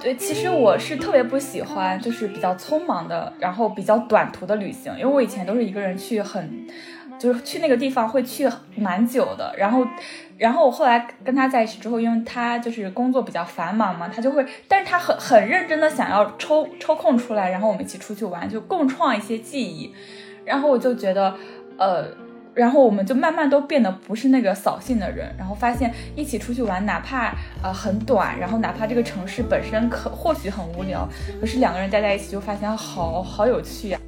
对，其实我是特别不喜欢，就是比较匆忙的，然后比较短途的旅行，因为我以前都是一个人去，很就是去那个地方会去蛮久的，然后，然后我后来跟他在一起之后，因为他就是工作比较繁忙嘛，他就会，但是他很很认真的想要抽抽空出来，然后我们一起出去玩，就共创一些记忆，然后我就觉得，呃。然后我们就慢慢都变得不是那个扫兴的人，然后发现一起出去玩，哪怕呃很短，然后哪怕这个城市本身可或许很无聊，可是两个人待在一起就发现好好有趣呀。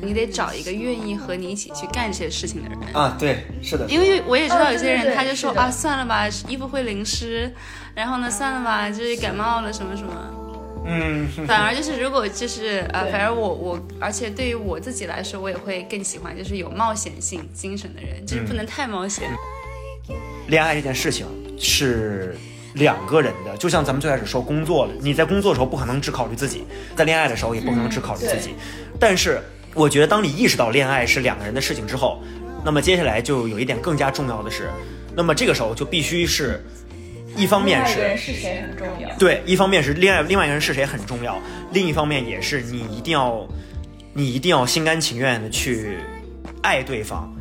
你得找一个愿意和你一起去干这些事情的人啊，对，是的。因为我也知道有些人他就说啊，算了吧，衣服会淋湿，然后呢，算了吧，就是感冒了什么什么。嗯，反而就是如果就是呃，反正我我，而且对于我自己来说，我也会更喜欢就是有冒险性精神的人，就是不能太冒险。恋爱这件事情是两个人的，就像咱们最开始说工作了，你在工作的时候不可能只考虑自己，在恋爱的时候也不可能只考虑自己。但是我觉得，当你意识到恋爱是两个人的事情之后，那么接下来就有一点更加重要的是，那么这个时候就必须是。一方面是是谁很重要，对，一方面是另外另外一个人是谁很重要，另一方面也是你一定要，你一定要心甘情愿的去爱对方。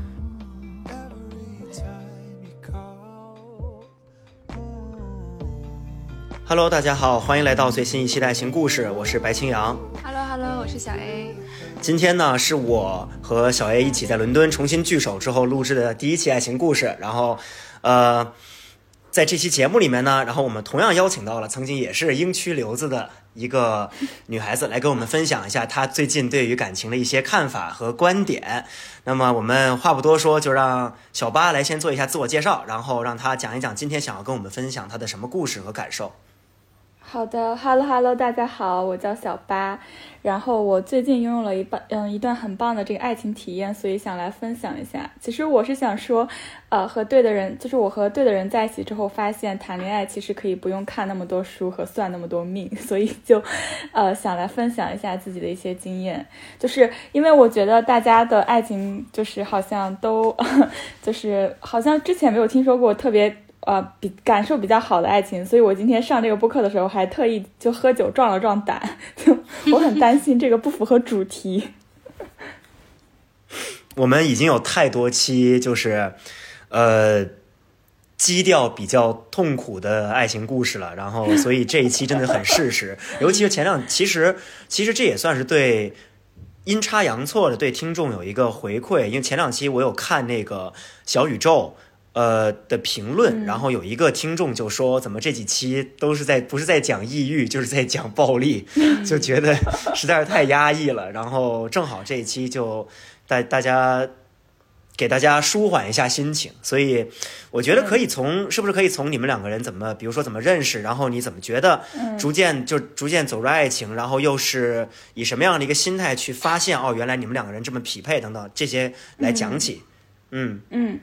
Hello，大家好，欢迎来到最新一期的爱情故事，我是白青阳。Hello Hello，我是小 A。今天呢，是我和小 A 一起在伦敦重新聚首之后录制的第一期爱情故事，然后，呃。在这期节目里面呢，然后我们同样邀请到了曾经也是英区留子的一个女孩子来跟我们分享一下她最近对于感情的一些看法和观点。那么我们话不多说，就让小八来先做一下自我介绍，然后让她讲一讲今天想要跟我们分享她的什么故事和感受。好的，Hello Hello，大家好，我叫小八。然后我最近拥有了一半嗯一段很棒的这个爱情体验，所以想来分享一下。其实我是想说，呃，和对的人，就是我和对的人在一起之后，发现谈恋爱其实可以不用看那么多书和算那么多命，所以就，呃，想来分享一下自己的一些经验。就是因为我觉得大家的爱情就是好像都，就是好像之前没有听说过特别。呃，比感受比较好的爱情，所以我今天上这个播客的时候还特意就喝酒壮了壮胆，就 我很担心这个不符合主题。我们已经有太多期就是，呃，基调比较痛苦的爱情故事了，然后所以这一期真的很适时，尤其是前两，其实其实这也算是对阴差阳错的对听众有一个回馈，因为前两期我有看那个小宇宙。呃的评论，然后有一个听众就说：“怎么这几期都是在不是在讲抑郁，就是在讲暴力，就觉得实在是太压抑了。”然后正好这一期就带大家给大家舒缓一下心情，所以我觉得可以从是不是可以从你们两个人怎么，比如说怎么认识，然后你怎么觉得逐渐就逐渐走入爱情，然后又是以什么样的一个心态去发现哦，原来你们两个人这么匹配等等这些来讲起，嗯嗯。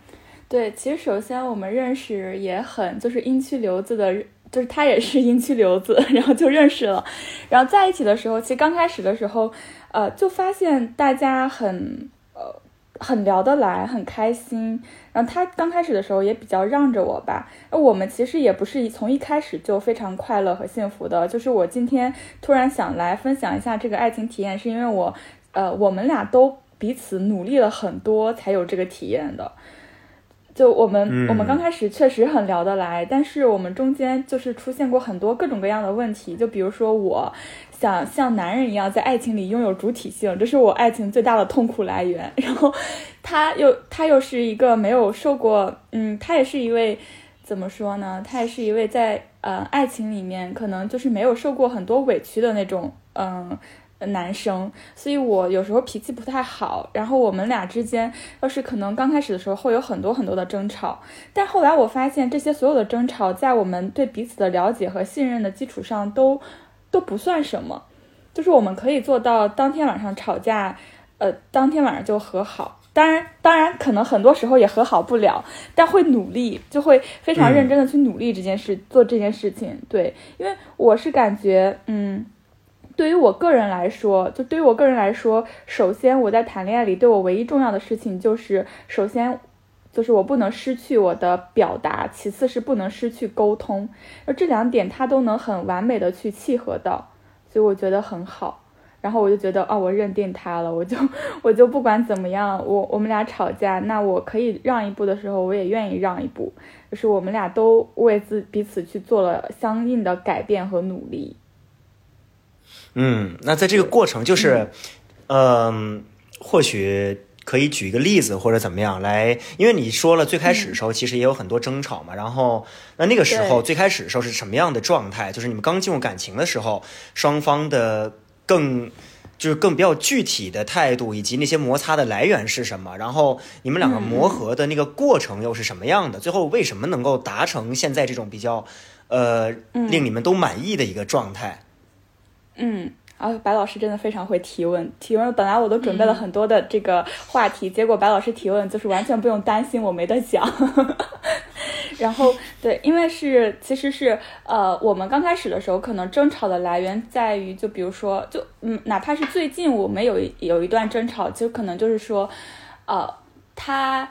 对，其实首先我们认识也很就是阴区留子的，就是他也是阴区留子，然后就认识了，然后在一起的时候，其实刚开始的时候，呃，就发现大家很呃很聊得来，很开心。然后他刚开始的时候也比较让着我吧，那我们其实也不是从一开始就非常快乐和幸福的。就是我今天突然想来分享一下这个爱情体验，是因为我呃我们俩都彼此努力了很多才有这个体验的。就我们，我们刚开始确实很聊得来，但是我们中间就是出现过很多各种各样的问题。就比如说，我想像男人一样在爱情里拥有主体性，这是我爱情最大的痛苦来源。然后，他又他又是一个没有受过，嗯，他也是一位怎么说呢？他也是一位在呃爱情里面可能就是没有受过很多委屈的那种，嗯。男生，所以我有时候脾气不太好，然后我们俩之间要是可能刚开始的时候会有很多很多的争吵，但后来我发现这些所有的争吵在我们对彼此的了解和信任的基础上都都不算什么，就是我们可以做到当天晚上吵架，呃，当天晚上就和好。当然，当然可能很多时候也和好不了，但会努力，就会非常认真的去努力这件事，做这件事情。对，因为我是感觉，嗯。对于我个人来说，就对于我个人来说，首先我在谈恋爱里对我唯一重要的事情就是，首先就是我不能失去我的表达，其次是不能失去沟通，而这两点他都能很完美的去契合到，所以我觉得很好。然后我就觉得，哦，我认定他了，我就我就不管怎么样，我我们俩吵架，那我可以让一步的时候，我也愿意让一步，就是我们俩都为自彼此去做了相应的改变和努力。嗯，那在这个过程，就是，嗯，或许。可以举一个例子或者怎么样来，因为你说了最开始的时候其实也有很多争吵嘛，然后那那个时候最开始的时候是什么样的状态？就是你们刚进入感情的时候，双方的更就是更比较具体的态度以及那些摩擦的来源是什么？然后你们两个磨合的那个过程又是什么样的？最后为什么能够达成现在这种比较呃令你们都满意的一个状态？嗯。啊，白老师真的非常会提问。提问本来我都准备了很多的这个话题，结果白老师提问就是完全不用担心我没得讲。然后对，因为是其实是呃，我们刚开始的时候可能争吵的来源在于，就比如说，就嗯，哪怕是最近我们有有一段争吵，就可能就是说，呃，他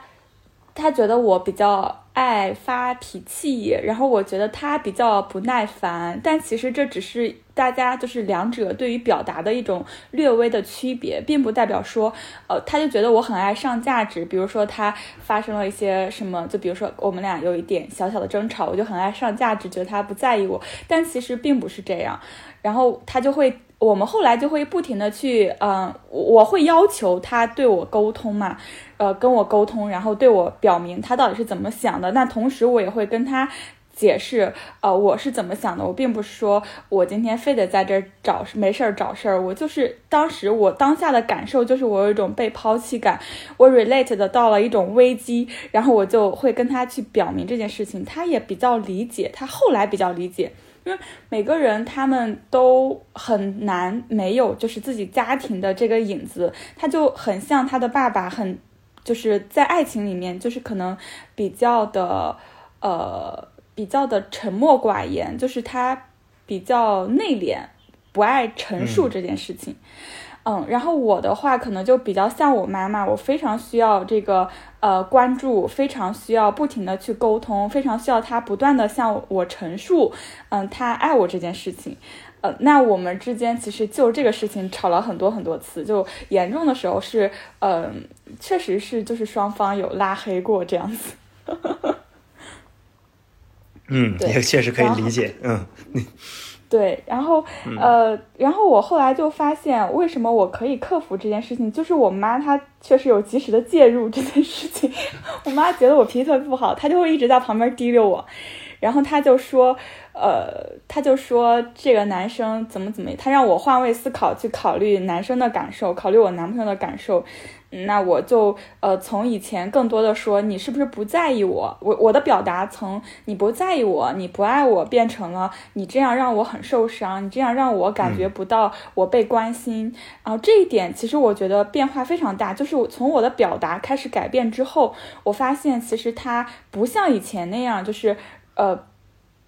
他觉得我比较。爱发脾气，然后我觉得他比较不耐烦，但其实这只是大家就是两者对于表达的一种略微的区别，并不代表说，呃，他就觉得我很爱上价值。比如说他发生了一些什么，就比如说我们俩有一点小小的争吵，我就很爱上价值，觉得他不在意我，但其实并不是这样。然后他就会。我们后来就会不停的去，嗯，我会要求他对我沟通嘛，呃，跟我沟通，然后对我表明他到底是怎么想的。那同时我也会跟他解释，呃，我是怎么想的。我并不是说我今天非得在这儿找没事儿找事儿，我就是当时我当下的感受就是我有一种被抛弃感，我 relate 的到了一种危机，然后我就会跟他去表明这件事情，他也比较理解，他后来比较理解。因 为每个人他们都很难没有就是自己家庭的这个影子，他就很像他的爸爸，很就是在爱情里面就是可能比较的呃比较的沉默寡言，就是他比较内敛，不爱陈述这件事情。嗯，然后我的话可能就比较像我妈妈，我非常需要这个呃关注，非常需要不停的去沟通，非常需要她不断的向我陈述，嗯，她爱我这件事情。呃，那我们之间其实就这个事情吵了很多很多次，就严重的时候是，嗯，确实是就是双方有拉黑过这样子。嗯，也确实可以理解，嗯。对，然后呃，然后我后来就发现，为什么我可以克服这件事情，就是我妈她确实有及时的介入这件事情。我妈觉得我脾气特别不好，她就会一直在旁边提溜我，然后她就说，呃，她就说这个男生怎么怎么，她让我换位思考，去考虑男生的感受，考虑我男朋友的感受。那我就呃从以前更多的说你是不是不在意我，我我的表达从你不在意我，你不爱我变成了你这样让我很受伤，你这样让我感觉不到我被关心。然后这一点其实我觉得变化非常大，就是我从我的表达开始改变之后，我发现其实他不像以前那样，就是呃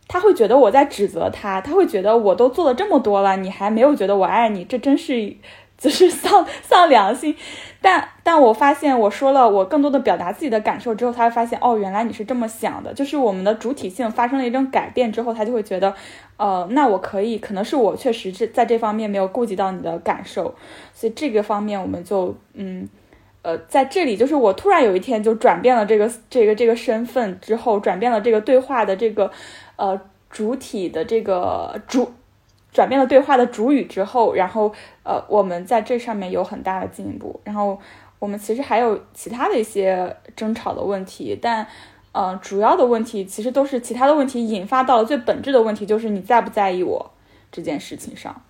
他会觉得我在指责他，他会觉得我都做了这么多了，你还没有觉得我爱你，这真是。就是丧 丧良心，但但我发现我说了我更多的表达自己的感受之后，他会发现哦，原来你是这么想的。就是我们的主体性发生了一种改变之后，他就会觉得，呃，那我可以，可能是我确实是在这方面没有顾及到你的感受，所以这个方面我们就嗯呃在这里，就是我突然有一天就转变了这个这个这个身份之后，转变了这个对话的这个呃主体的这个主。转变了对话的主语之后，然后呃，我们在这上面有很大的进步。然后我们其实还有其他的一些争吵的问题，但呃，主要的问题其实都是其他的问题引发到了最本质的问题，就是你在不在意我这件事情上。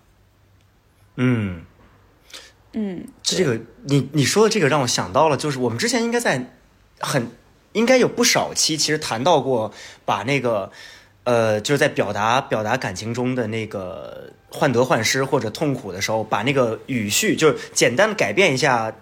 嗯嗯，这个你你说的这个让我想到了，就是我们之前应该在很应该有不少期其实谈到过，把那个。呃，就是在表达表达感情中的那个患得患失或者痛苦的时候，把那个语序就是简单的改变一下，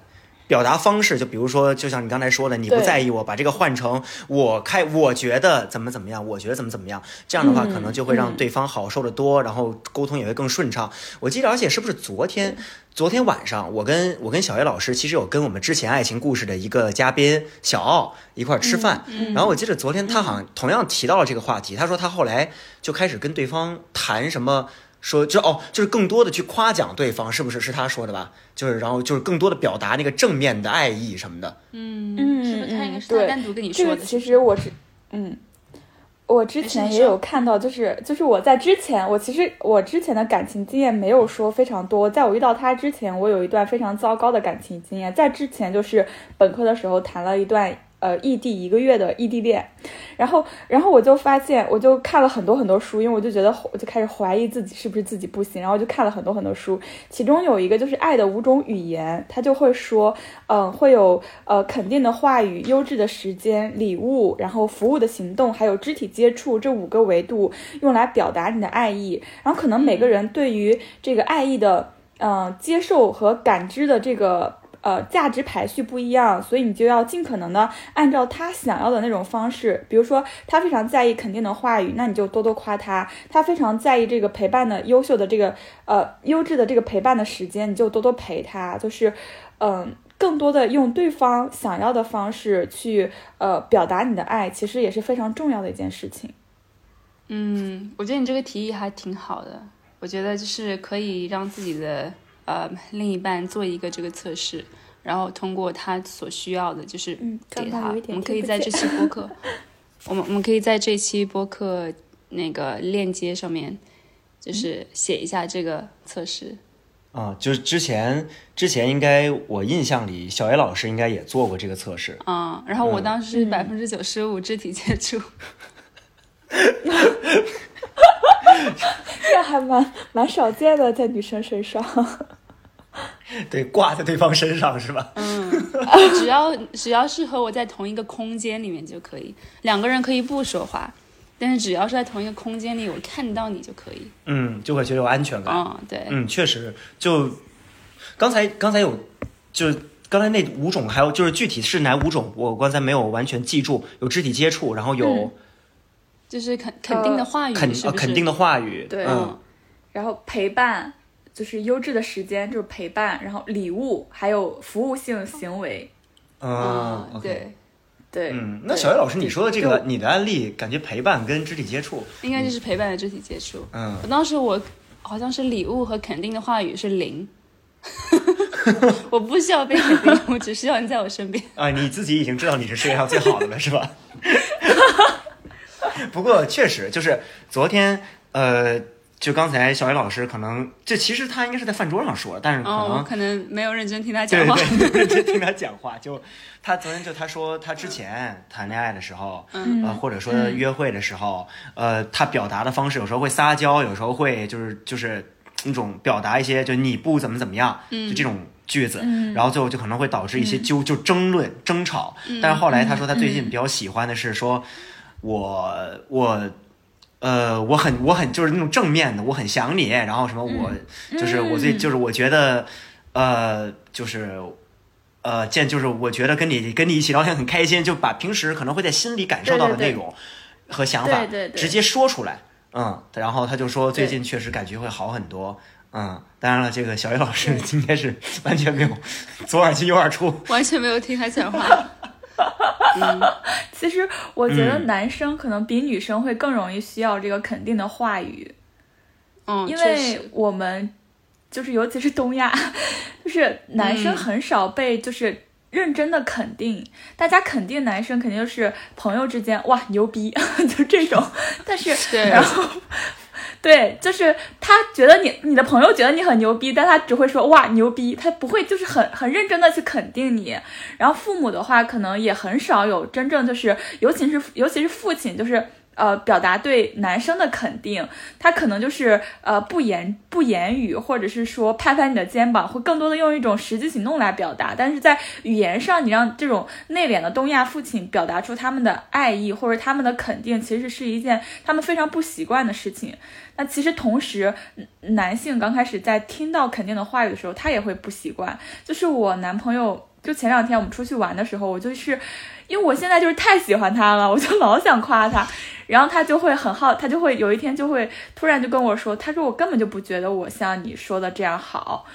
表达方式，就比如说，就像你刚才说的，你不在意我，把这个换成我开，我觉得怎么怎么样，我觉得怎么怎么样，这样的话嗯可能就会让嗯对方好受的多，然后沟通也会更顺畅。我记得，而且是不是昨天？昨天晚上，我跟我跟小叶老师其实有跟我们之前爱情故事的一个嘉宾小奥一块儿吃饭，嗯然后我记得昨天他好像同样提到了这个话题，他说他后来就开始跟对方谈什么。说就哦，就是更多的去夸奖对方，是不是？是他说的吧？就是然后就是更多的表达那个正面的爱意什么的。嗯嗯是不是他应该是单独跟你这个说的？其实我是，嗯，我之前也有看到，就是就是我在之前，我其实我之前的感情经验没有说非常多，在我遇到他之前，我有一段非常糟糕的感情经验，在之前就是本科的时候谈了一段。呃，异地一个月的异地恋，然后，然后我就发现，我就看了很多很多书，因为我就觉得，我就开始怀疑自己是不是自己不行，然后就看了很多很多书，其中有一个就是《爱的五种语言》，他就会说，嗯，会有呃肯定的话语、优质的时间、礼物，然后服务的行动，还有肢体接触这五个维度，用来表达你的爱意。然后可能每个人对于这个爱意的嗯、接受和感知的这个。呃，价值排序不一样，所以你就要尽可能的按照他想要的那种方式。比如说，他非常在意肯定的话语，那你就多多夸他；他非常在意这个陪伴的优秀的这个呃优质的这个陪伴的时间，你就多多陪他。就是，嗯、更多的用对方想要的方式去呃表达你的爱，其实也是非常重要的一件事情。嗯，我觉得你这个提议还挺好的。我觉得就是可以让自己的呃另一半做一个这个测试，然后通过他所需要的，就是嗯给他。我们可以在这期 播客，我们我们可以在这期播客那个链接上面，就是写一下这个测试。啊、就是之前之前应该我印象里，小 A 老师应该也做过这个测试。嗯，然后我嗯当时百分之九十五肢体接触，这还蛮蛮少见的，在女生身上。对，挂在对方身上是吧？嗯，只要只要是和我在同一个空间里面就可以，两个人可以不说话，但是只要是在同一个空间里，我看到你就可以。嗯，就会觉得有安全感。嗯，对，嗯，确实，就刚才刚才有，就刚才那五种，还有就是具体是哪五种，我刚才没有完全记住。有肢体接触，然后有嗯就是肯肯定的话语，肯是不是？呃肯定的话语，对嗯然后陪伴就是优质的时间，就是陪伴，然后礼物，还有服务性行为。嗯啊，，OK 对，对，嗯，那小叶老师，你说的这个你的案例，感觉陪伴跟肢体接触，应该就是陪伴的肢体接触。嗯我当时我好像是礼物和肯定的话语是零，我不需要被肯定，我只需要你在我身边。啊，你自己已经知道你是世界上最好的了，是吧？不过确实就是昨天，呃，就刚才小伟老师可能，这其实他应该是在饭桌上说，但是可哦，能、我可能没有认真听他讲话。对对，就听他讲话。就他昨天就他说他之前谈恋爱的时候，嗯呃，或者说约会的时候，呃，他表达的方式有时候会撒娇，有时候会就是就是那种表达一些就你不怎么怎么样，就这种句子，嗯然后最后就可能会导致一些纠就争论争吵。但是后来他说他最近比较喜欢的是说，我我。呃，我很我很就是那种正面的，我很想你，然后什么我、就是我最就是我觉得，呃，就是呃，见就是我觉得跟你跟你一起聊天很开心，就把平时可能会在心里感受到的内容和想法直接说出来，嗯，然后他就说最近确实感觉会好很多，嗯，当然了，这个小叶老师今天是完全没有左耳进右耳出，完全没有听他讲话。其实我觉得嗯。男生可能比女生会更容易需要这个肯定的话语，嗯，因为我们就是尤其是东亚，就是男生嗯。很少被就是认真的肯定，大家肯定男生肯定就是朋友之间哇牛逼，就这种，但是然后。对，就是他觉得你你的朋友觉得你很牛逼，但他只会说哇牛逼，他不会就是很很认真的去肯定你。然后父母的话，可能也很少有真正就是，尤其是尤其是父亲，就是呃表达对男生的肯定，他可能就是呃不言不言语，或者是说拍拍你的肩膀，会更多的用一种实际行动来表达。但是在语言上，你让这种内敛的东亚父亲表达出他们的爱意或者他们的肯定，其实是一件他们非常不习惯的事情。那其实同时，男性刚开始在听到肯定的话语的时候，他也会不习惯。就是我男朋友就前两天我们出去玩的时候，我就是因为我现在就是太喜欢他了，我就老想夸他，然后他就会很好，他就会有一天就会突然就跟我说，他说我根本就不觉得我像你说的这样好，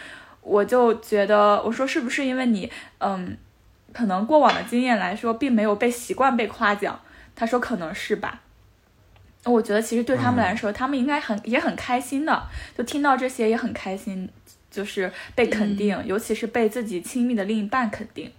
我就觉得我说是不是因为你嗯，可能过往的经验来说，并没有被习惯被夸奖，他说可能是吧。我觉得其实对他们来说，他们应该很也很开心的，就听到这些也很开心，就是被肯定，尤其是被自己亲密的另一半肯定。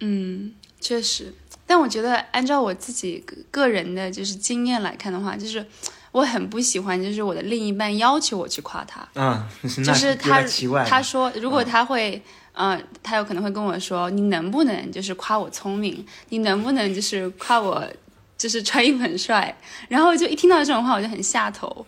嗯，确实，但我觉得按照我自己个个人的就是经验来看的话，就是我很不喜欢，就是我的另一半要求我去夸他，嗯，就是他奇怪。他说如果他会。嗯，他有可能会跟我说：“你能不能就是夸我聪明？你能不能就是夸我就是穿衣服很帅？”然后就一听到这种话，我就很下头，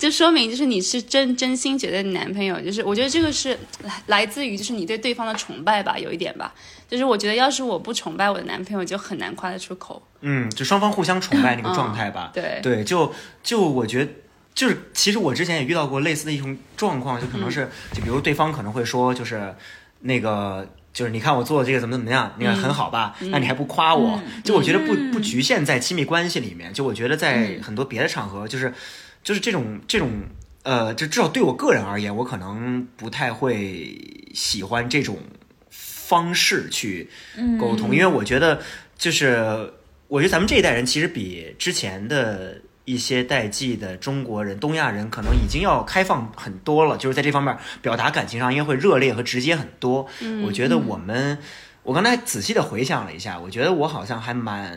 就说明就是你是真真心觉得你男朋友就是，我觉得这个是来来自于就是你对对方的崇拜吧，有一点吧。就是我觉得要是我不崇拜我的男朋友，就很难夸得出口。嗯，就双方互相崇拜那个状态吧。对对，就就我觉得，就是其实我之前也遇到过类似的一种状况，就可能是，就比如对方可能会说，就是那个。就是你看我做的这个怎么怎么样，你看很好吧？那你还不夸我？就我觉得不不局限在亲密关系里面，就我觉得在很多别的场合，就是就是这种这种呃，就至少对我个人而言，我可能不太会喜欢这种方式去沟通，因为我觉得就是我觉得咱们这一代人其实比之前的一些代际的中国人、东亚人可能已经要开放很多了，就是在这方面表达感情上应该会热烈和直接很多。我觉得我们，我刚才仔细的回想了一下，我觉得我好像还蛮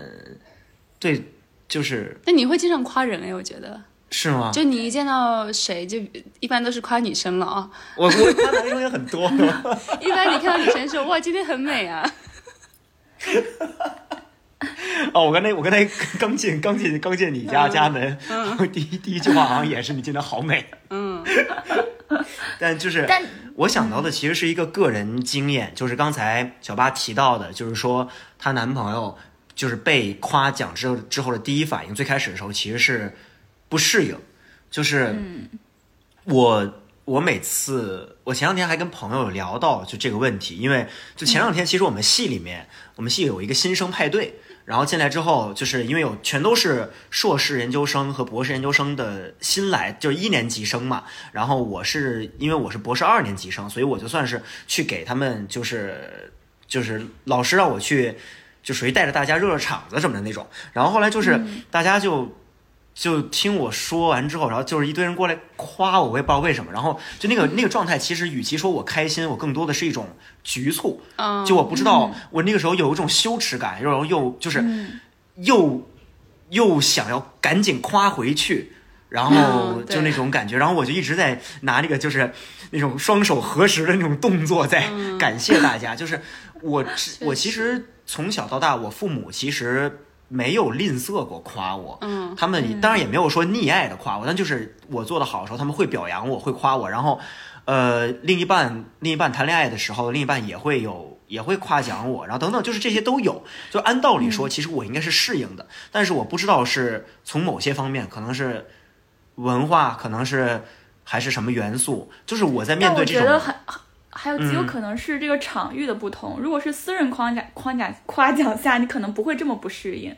对，就是那你会经常夸人哎，我觉得，是吗？就你一见到谁，就一般都是夸女生了啊。我我夸男生也很多，一般你看到女生说哇，今天很美啊，哦，我刚才我刚才刚进刚进刚进你家家门，第一第一句话好像也是你今天好美。嗯，但就是但我想到的其实是一个个人经验，就是刚才小八提到的，就是说她男朋友就是被夸奖之后之后的第一反应，最开始的时候其实是不适应，就是我我每次我前两天还跟朋友聊到就这个问题，因为就前两天其实我们系里面我们系有一个新生派对。然后进来之后，就是因为有全都是硕士研究生和博士研究生的新来，就是一年级生嘛。然后我是因为我是博士二年级生，所以我就算是去给他们，就是就是老师让我去，就属于带着大家热热场子什么的那种。然后后来就是大家就就听我说完之后，然后就是一堆人过来夸我，我也不知道为什么。然后就那个 那个状态，其实与其说我开心，我更多的是一种局促。嗯，就我不知道，我那个时候有一种羞耻感，然后又就是嗯又又想要赶紧夸回去，然后就那种感觉，然后我就一直在拿那个就是那种双手合十的那种动作在嗯感谢大家。就是我我其实从小到大，我父母其实没有吝啬过夸我，嗯他们当然也没有说溺爱的夸我，但就是我做的好的时候，他们会表扬我，会夸我。然后，呃，另一半另一半谈恋爱的时候，另一半也会有也会夸奖我，然后等等，就是这些都有。就按道理说，其实我应该是适应的，但是我不知道是从某些方面，可能是文化，可能是还是什么元素，就是我在面对这种觉得还还有极有嗯可能是这个场域的不同。如果是私人框架框架夸奖下，你可能不会这么不适应。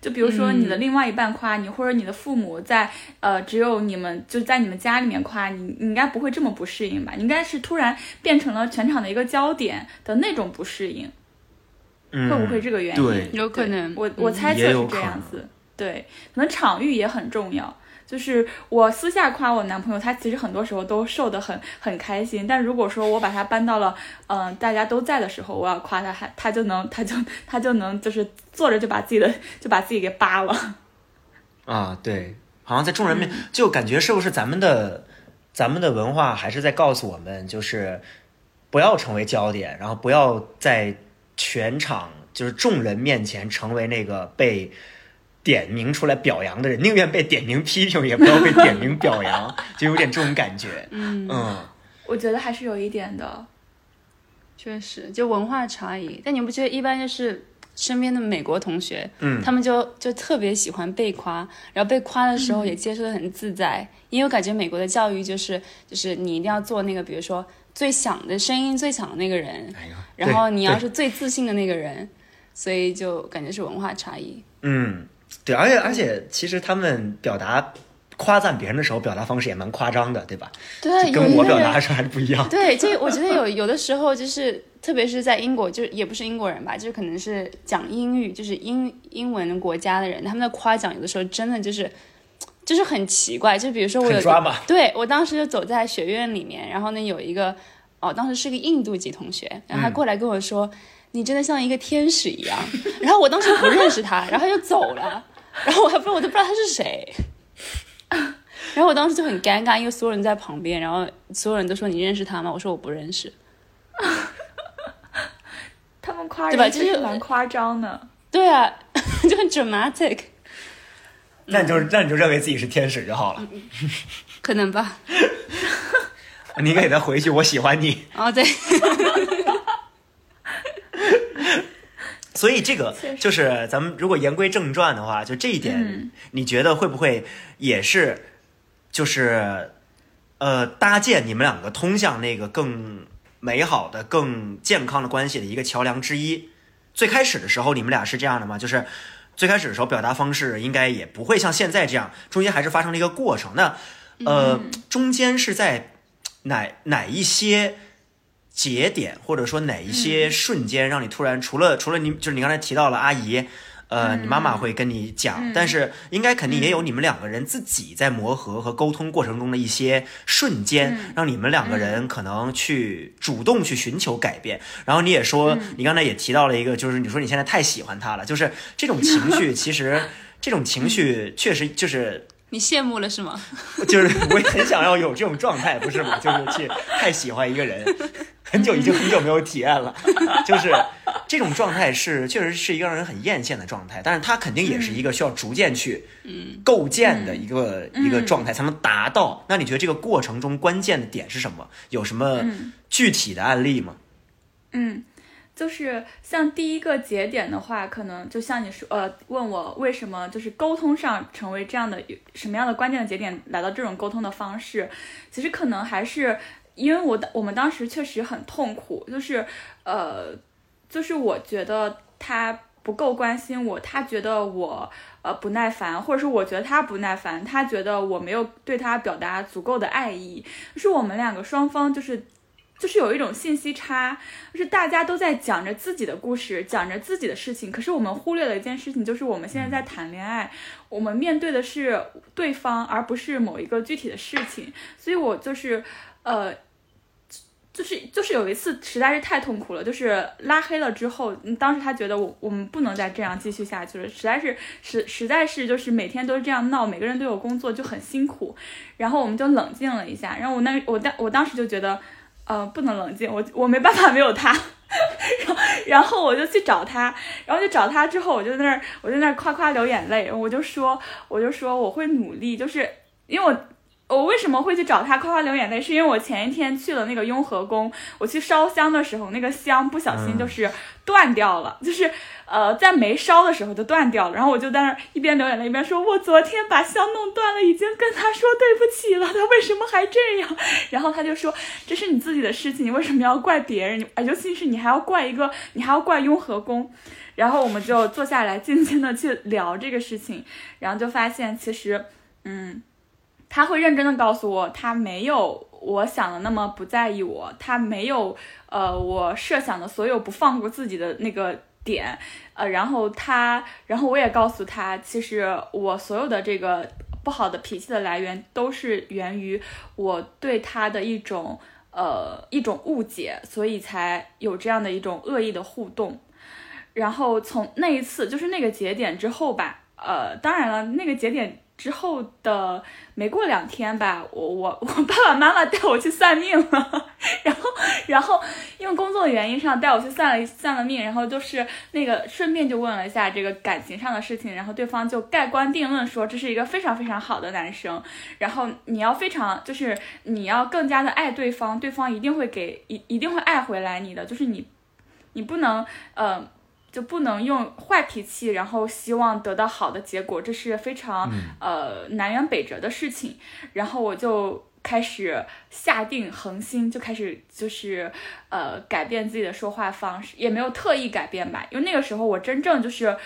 就比如说你的另外一半夸你，或者你的父母在呃只有你们就在你们家里面夸你，你应该不会这么不适应吧？你应该是突然变成了全场的一个焦点的那种不适应，嗯，会不会这个原因？有可能我我嗯猜测是这样子，对，可能场域也很重要。就是我私下夸我男朋友，他其实很多时候都瘦得很很开心。但如果说我把他搬到了嗯、呃大家都在的时候，我要夸他，他他就能他就他就能就是坐着就把自己的就把自己给扒了。啊，对，好像在众人面，就感觉是不是咱们的咱们的文化还是在告诉我们，就是不要成为焦点，然后不要在全场就是众人面前成为那个被点名出来表扬的人，宁愿被点名批评，也不要被点名表扬，就有点这种感觉。嗯，嗯，我觉得还是有一点的。确实，就文化差异。但你不觉得一般就是身边的美国同学，嗯他们就就特别喜欢被夸，然后被夸的时候也接受的很自在，因为我感觉美国的教育就是就是你一定要做那个，比如说最响的声音最响的那个人，然后你要是最自信的那个人，所以就感觉是文化差异。嗯，对，而且而且其实他们表达夸赞别人的时候，表达方式也蛮夸张的，对吧？对，跟我表达的时候还是不一样。对，这我觉得有有的时候就是，特别是在英国，就是也不是英国人吧，就是可能是讲英语，就是英英文国家的人，他们的夸奖有的时候真的就是就是很奇怪。就比如说我有对我当时就走在学院里面，然后呢有一个哦，当时是个印度籍同学，然后他过来跟我说。你真的像一个天使一样，然后我当时不认识他，然后他就走了，然后我还不，我都不知道他是谁，然后我当时就很尴尬，因为所有人在旁边，然后所有人都说你认识他吗？我说我不认识。他们夸对吧就是人确实蛮夸张的。对啊，就很 dramatic，那你就那你就认为自己是天使就好了。可能吧。你给他回去，我喜欢你。哦，对，所以这个就是咱们如果言归正传的话，就这一点，嗯你觉得会不会也是就是呃搭建你们两个通向那个更美好的、更健康的关系的一个桥梁之一？最开始的时候，你们俩是这样的吗？就是最开始的时候，表达方式应该也不会像现在这样，中间还是发生了一个过程。那呃，中间是在哪哪一些节点，或者说哪一些瞬间，让你突然除了除了你就是你刚才提到了阿姨，呃，你妈妈会跟你讲，但是应该肯定也有你们两个人自己在磨合和沟通过程中的一些瞬间，让你们两个人可能去主动去寻求改变。然后你也说，你刚才也提到了一个，就是你说你现在太喜欢他了，就是这种情绪，其实这种情绪确实就是你羡慕了是吗？就是我也很想要有这种状态，不是吗？就是去太喜欢一个人，很久已经很久没有体验了，就是这种状态是确实是一个让人很艳羡的状态，但是它肯定也是一个需要逐渐去构建的一个、一个状态才能达到。那你觉得这个过程中关键的点是什么？有什么具体的案例吗？嗯，就是像第一个节点的话，可能就像你说，呃，问我为什么就是沟通上成为这样的什么样的关键的节点，来到这种沟通的方式，其实可能还是因为我的我们当时确实很痛苦，就是呃，就是我觉得他不够关心我，他觉得我呃不耐烦，或者是我觉得他不耐烦，他觉得我没有对他表达足够的爱意，就是我们两个双方就是。就是有一种信息差，就是大家都在讲着自己的故事，讲着自己的事情，可是我们忽略了一件事情，就是我们现在在谈恋爱，我们面对的是对方，而不是某一个具体的事情。所以我就是，呃，就是就是有一次实在是太痛苦了，就是拉黑了之后，当时他觉得我我们不能再这样继续下去了，实在是实实在是就是每天都是这样闹，每个人都有工作就很辛苦，然后我们就冷静了一下，然后我那我当我当时就觉得。呃，不能冷静，我我没办法没有他，然后然后我就去找他，然后就找他之后，我就在那儿我就在那儿夸夸流眼泪，我就说我就说我会努力，就是因为我我为什么会去找他夸夸流眼泪，是因为我前一天去了那个雍和宫，我去烧香的时候，那个香不小心就是断掉了，就是呃在没烧的时候就断掉了，然后我就在那儿一边流眼泪一边说，我昨天把香弄断了，已经跟他说对不起了，他为什么还这样？然后他就说这是你自己的事情，你为什么要怪别人？啊，尤其是你还要怪一个，你还要怪雍和宫。然后我们就坐下来静静的去聊这个事情，然后就发现其实，嗯，他会认真的告诉我，他没有我想的那么不在意我，他没有呃我设想的所有不放过自己的那个点，呃，然后他，然后我也告诉他，其实我所有的这个不好的脾气的来源都是源于我对他的一种呃一种误解，所以才有这样的一种恶意的互动。然后从那一次，就是那个节点之后吧，呃，当然了，那个节点之后的没过两天吧，我我我爸爸妈妈带我去算命了，然后然后因为工作的原因上带我去算了算了命，然后就是那个顺便就问了一下这个感情上的事情，然后对方就盖棺定论说这是一个非常非常好的男生，然后你要非常就是你要更加的爱对方，对方一定会给一一定会爱回来你的，就是你你不能呃。就不能用坏脾气，然后希望得到好的结果，这是非常呃南辕北辙的事情。然后我就开始下定恒心，就开始就是呃改变自己的说话方式，也没有特意改变吧，因为那个时候我真正就是。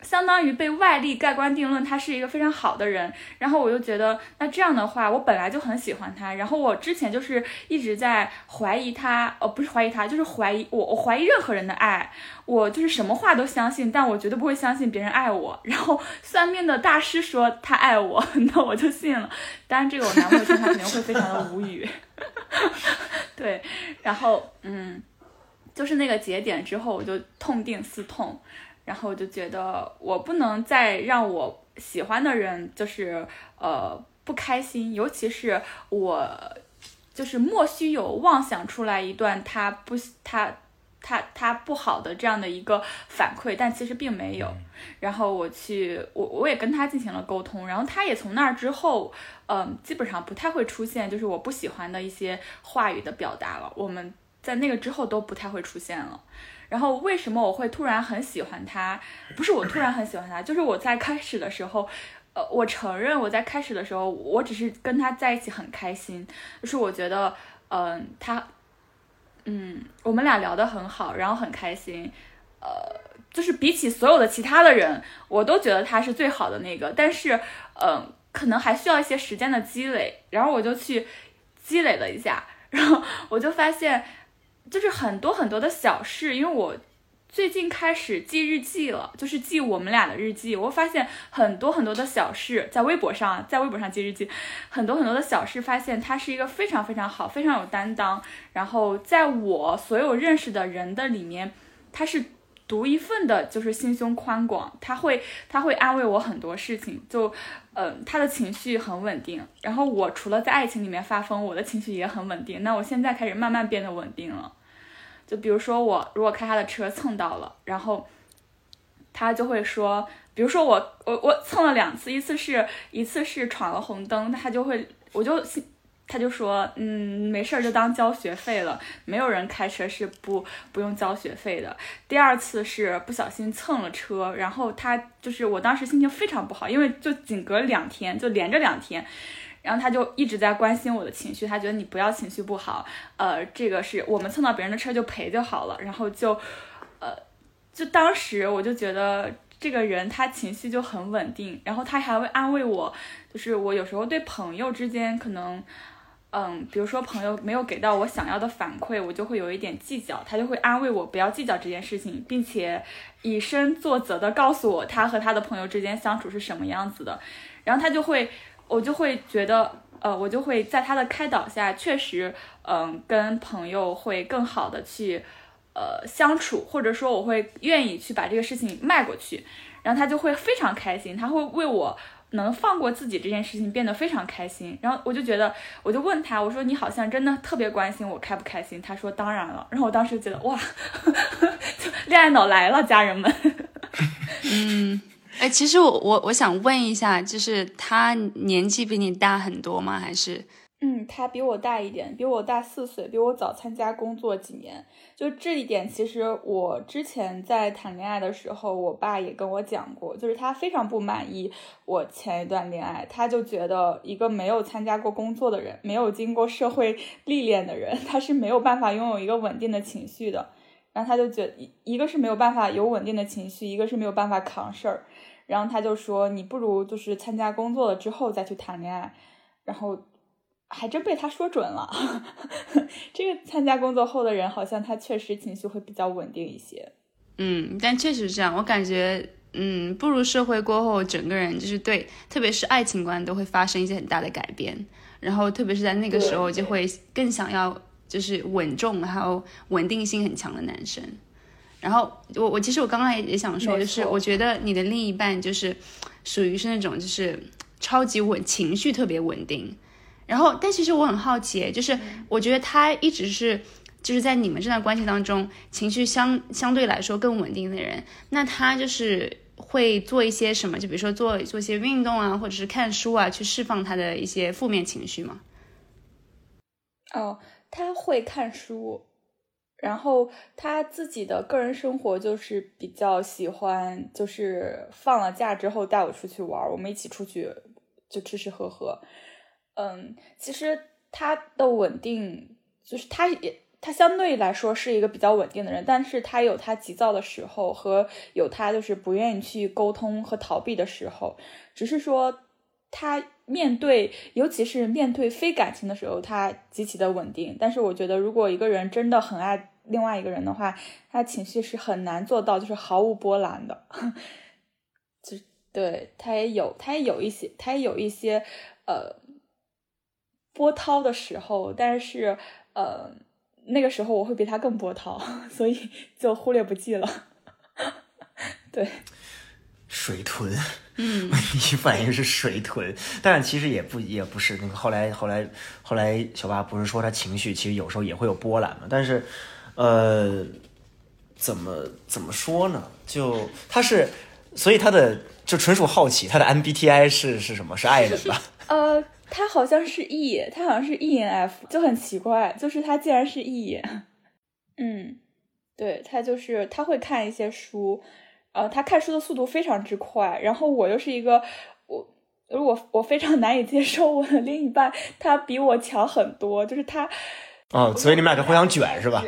相当于被外力盖棺定论，他是一个非常好的人，然后我就觉得，那这样的话，我本来就很喜欢他，然后我之前就是一直在怀疑他，呃，不是怀疑他，就是怀疑我，我怀疑任何人的爱，我就是什么话都相信，但我绝对不会相信别人爱我。然后算命的大师说他爱我，那我就信了。当然，这个我男朋友听他肯定会非常的无语。对，然后嗯，就是那个节点之后，我就痛定思痛。然后我就觉得我不能再让我喜欢的人就是呃不开心，尤其是我就是莫须有妄想出来一段他不他他他不好的这样的一个反馈，但其实并没有。然后我去我我也跟他进行了沟通，然后他也从那儿之后，嗯，基本上不太会出现就是我不喜欢的一些话语的表达了。我们在那个之后都不太会出现了。然后为什么我会突然很喜欢他？不是我突然很喜欢他，就是我在开始的时候，呃，我承认我在开始的时候，我只是跟他在一起很开心，就是我觉得，嗯，他，嗯，我们俩聊得很好，然后很开心，呃，就是比起所有的其他的人，我都觉得他是最好的那个，但是，嗯，可能还需要一些时间的积累，然后我就去积累了一下，然后我就发现。就是很多很多的小事，因为我最近开始记日记了，就是记我们俩的日记。我发现很多很多的小事，在微博上，在微博上记日记，很多很多的小事，发现他是一个非常非常好、非常有担当。然后在我所有认识的人的里面，他是独一份的，就是心胸宽广。他会他会安慰我很多事情，就嗯，他的情绪很稳定。然后我除了在爱情里面发疯，我的情绪也很稳定。那我现在开始慢慢变得稳定了。就比如说我如果开他的车蹭到了，然后他就会说，比如说我我我蹭了两次，一次是一次是闯了红灯，他就会我就他就说，嗯，没事儿就当交学费了，没有人开车是不不用交学费的。第二次是不小心蹭了车，然后他就是我当时心情非常不好，因为就仅隔两天，就连着两天。然后他就一直在关心我的情绪，他觉得你不要情绪不好，呃，这个是我们蹭到别人的车就赔就好了。然后就，呃，就当时我就觉得这个人他情绪就很稳定，然后他还会安慰我，就是我有时候对朋友之间可能，嗯，比如说朋友没有给到我想要的反馈，我就会有一点计较，他就会安慰我不要计较这件事情，并且以身作则的告诉我他和他的朋友之间相处是什么样子的，然后他就会。我就会觉得，呃，我就会在他的开导下，确实，嗯，跟朋友会更好的去，呃，相处，或者说我会愿意去把这个事情迈过去，然后他就会非常开心，他会为我能放过自己这件事情变得非常开心，然后我就觉得，我就问他，我说你好像真的特别关心我开不开心，他说当然了，然后我当时觉得哇，就恋爱脑来了，家人们，嗯。哎，其实我我我想问一下，就是他年纪比你大很多吗？还是？嗯，他比我大一点，比我大四岁，比我早参加工作几年。就这一点，其实我之前在谈恋爱的时候，我爸也跟我讲过，就是他非常不满意我前一段恋爱，他就觉得一个没有参加过工作的人，没有经过社会历练的人，他是没有办法拥有一个稳定的情绪的。然后他就觉得一一个是没有办法有稳定的情绪，一个是没有办法扛事儿。然后他就说：“你不如就是参加工作了之后再去谈恋爱。”然后还真被他说准了。这个参加工作后的人，好像他确实情绪会比较稳定一些。嗯，但确实是这样。我感觉，嗯，步入社会过后，整个人就是对，特别是爱情观都会发生一些很大的改变。然后，特别是在那个时候，就会更想要就是稳重还有稳定性很强的男生。然后我我其实我刚刚也也想说，就是我觉得你的另一半就是属于是那种就是超级稳，情绪特别稳定。然后，但其实我很好奇，就是我觉得他一直是就是在你们这段关系当中情绪相相对来说更稳定的人。那他就是会做一些什么？就比如说做做一些运动啊，或者是看书啊，去释放他的一些负面情绪吗？哦，他会看书。然后他自己的个人生活就是比较喜欢，就是放了假之后带我出去玩，我们一起出去就吃吃喝喝。嗯，其实他的稳定就是他也他相对来说是一个比较稳定的人，但是他有他急躁的时候和有他就是不愿意去沟通和逃避的时候，只是说他面对尤其是面对非感情的时候，他极其的稳定。但是我觉得如果一个人真的很爱另外一个人的话，他情绪是很难做到就是毫无波澜的。就对他也有他也有一些他也有一些呃。波涛的时候，但是呃，那个时候我会比他更波涛，所以就忽略不计了。对，水豚，嗯，第一反应是水豚，但是其实也不也不是那个。后来后来后来，小八不是说他情绪其实有时候也会有波澜嘛？但是呃，怎么怎么说呢？就他是，所以他的就纯属好奇，他的 MBTI 是是什么？是爱人吧？呃。他好像是 E，他好像是 ENF，就很奇怪，就是他竟然是 E。嗯，对他就是他会看一些书，呃，他看书的速度非常之快。然后我又是一个我，如果我非常难以接受我的另一半他比我强很多，就是他。哦，所以你们俩就互相卷是吧？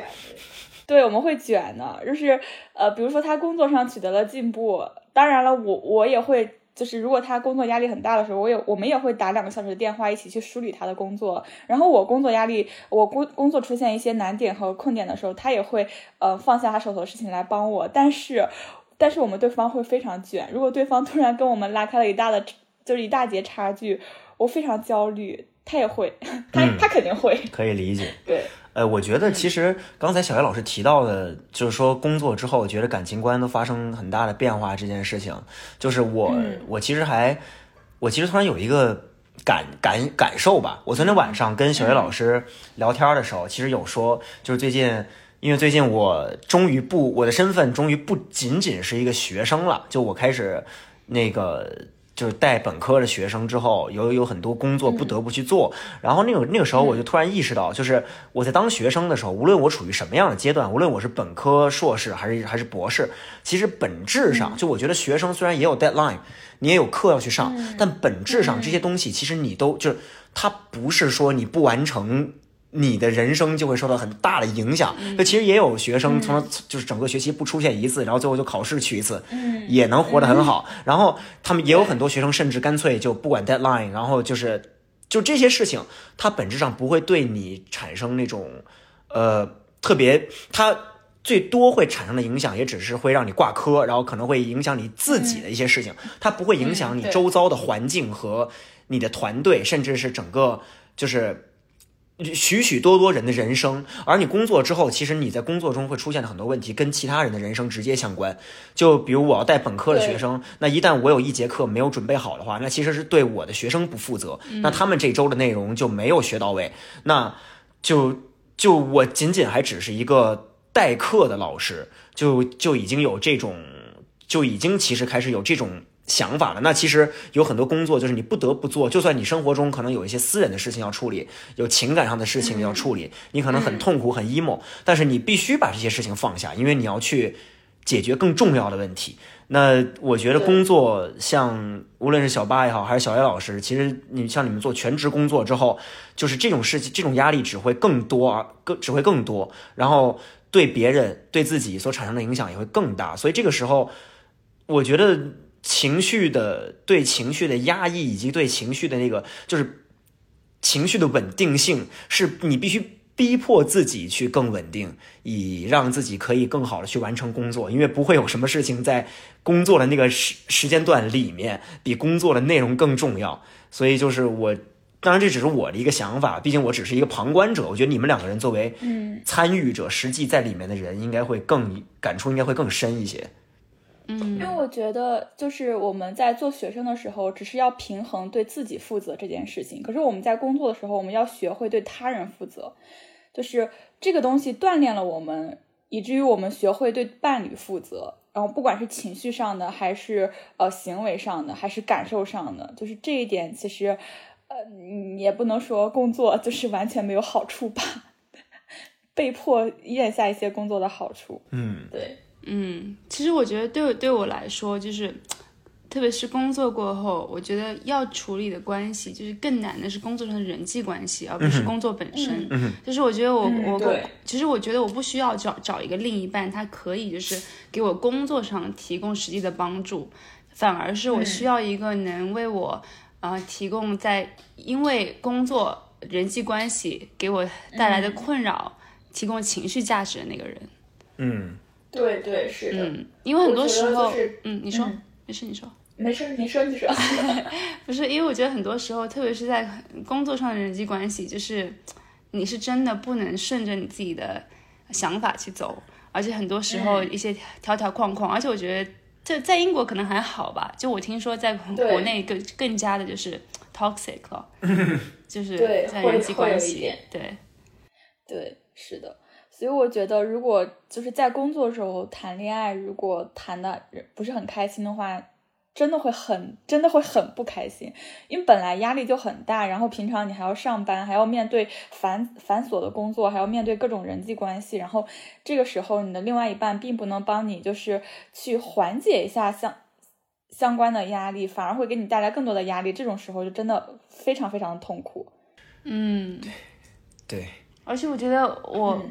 对，我们会卷的，就是呃，比如说他工作上取得了进步，当然了，我我也会。就是如果他工作压力很大的时候，我也我们也会打两个小时的电话，一起去梳理他的工作。然后我工作压力，我工工作出现一些难点和困点的时候，他也会呃放下他手头的事情来帮我。但是，但是我们对方会非常卷。如果对方突然跟我们拉开了一大的，就是一大截差距，我非常焦虑。他也会，他他肯定会，可以理解。对。呃，我觉得其实刚才小叶老师提到的，就是说工作之后觉得感情观都发生很大的变化这件事情，就是我我其实还我其实突然有一个感感感受吧。我昨天晚上跟小叶老师聊天的时候，其实有说，就是最近因为最近我终于不我的身份终于不仅仅是一个学生了，就我开始那个。就是带本科的学生之后，有有很多工作不得不去做，然后那个那个时候我就突然意识到，就是我在当学生的时候，无论我处于什么样的阶段，无论我是本科、硕士还是还是博士，其实本质上，就我觉得学生虽然也有 deadline，你也有课要去上，但本质上这些东西其实你都就是，它不是说你不完成。你的人生就会受到很大的影响。那其实也有学生从就是整个学期不出现一次，然后最后就考试去一次，也能活得很好。然后他们也有很多学生甚至干脆就不管 deadline，然后就是就这些事情，它本质上不会对你产生那种呃特别，它最多会产生的影响也只是会让你挂科，然后可能会影响你自己的一些事情，它不会影响你周遭的环境和你的团队，甚至是整个就是。许许多多人的人生，而你工作之后，其实你在工作中会出现的很多问题，跟其他人的人生直接相关。就比如我要带本科的学生，那一旦我有一节课没有准备好的话，那其实是对我的学生不负责。那他们这周的内容就没有学到位，那就就我仅仅还只是一个代课的老师，就就已经有这种，就已经其实开始有这种。想法了，那其实有很多工作就是你不得不做，就算你生活中可能有一些私人的事情要处理，有情感上的事情要处理，你可能很痛苦很 emo，但是你必须把这些事情放下，因为你要去解决更重要的问题。那我觉得工作像无论是小八也好，还是小叶老师，其实你像你们做全职工作之后，就是这种事情，这种压力只会更多啊，更只会更多，然后对别人对自己所产生的影响也会更大。所以这个时候，我觉得。情绪的对情绪的压抑，以及对情绪的那个，就是情绪的稳定性，是你必须逼迫自己去更稳定，以让自己可以更好的去完成工作。因为不会有什么事情在工作的那个时时间段里面比工作的内容更重要。所以就是我，当然这只是我的一个想法，毕竟我只是一个旁观者。我觉得你们两个人作为参与者，实际在里面的人，应该会更感触，应该会更深一些。因为我觉得，就是我们在做学生的时候，只是要平衡对自己负责这件事情。可是我们在工作的时候，我们要学会对他人负责，就是这个东西锻炼了我们，以至于我们学会对伴侣负责。然后不管是情绪上的，还是呃行为上的，还是感受上的，就是这一点，其实呃也不能说工作就是完全没有好处吧。被迫咽下一些工作的好处。嗯，对，嗯，其实我觉得对我对我来说，就是特别是工作过后，我觉得要处理的关系，就是更难的是工作上的人际关系，而不是工作本身。嗯就是我觉得我、我其实我觉得我不需要找找一个另一半，他可以就是给我工作上提供实际的帮助，反而是我需要一个能为我呃提供在因为工作人际关系给我带来的困扰。提供情绪价值的那个人，嗯，对对是的。嗯，因为很多时候，嗯，你说，嗯没事，你说，没事，你说 你说。不是，因为我觉得很多时候，特别是在工作上的人际关系，就是你是真的不能顺着你自己的想法去走，而且很多时候一些条条框框，而且我觉得这在英国可能还好吧，就我听说在国内更更加的就是 toxic 了，就是对在人际关系点，对，对，是的，所以我觉得，如果就是在工作的时候谈恋爱，如果谈的不是很开心的话，真的会很，真的会很不开心，因为本来压力就很大，然后平常你还要上班，还要面对繁繁琐的工作，还要面对各种人际关系，然后这个时候你的另外一半并不能帮你，就是去缓解一下相相关的压力，反而会给你带来更多的压力，这种时候就真的非常非常的痛苦。嗯。对，而且我觉得我，嗯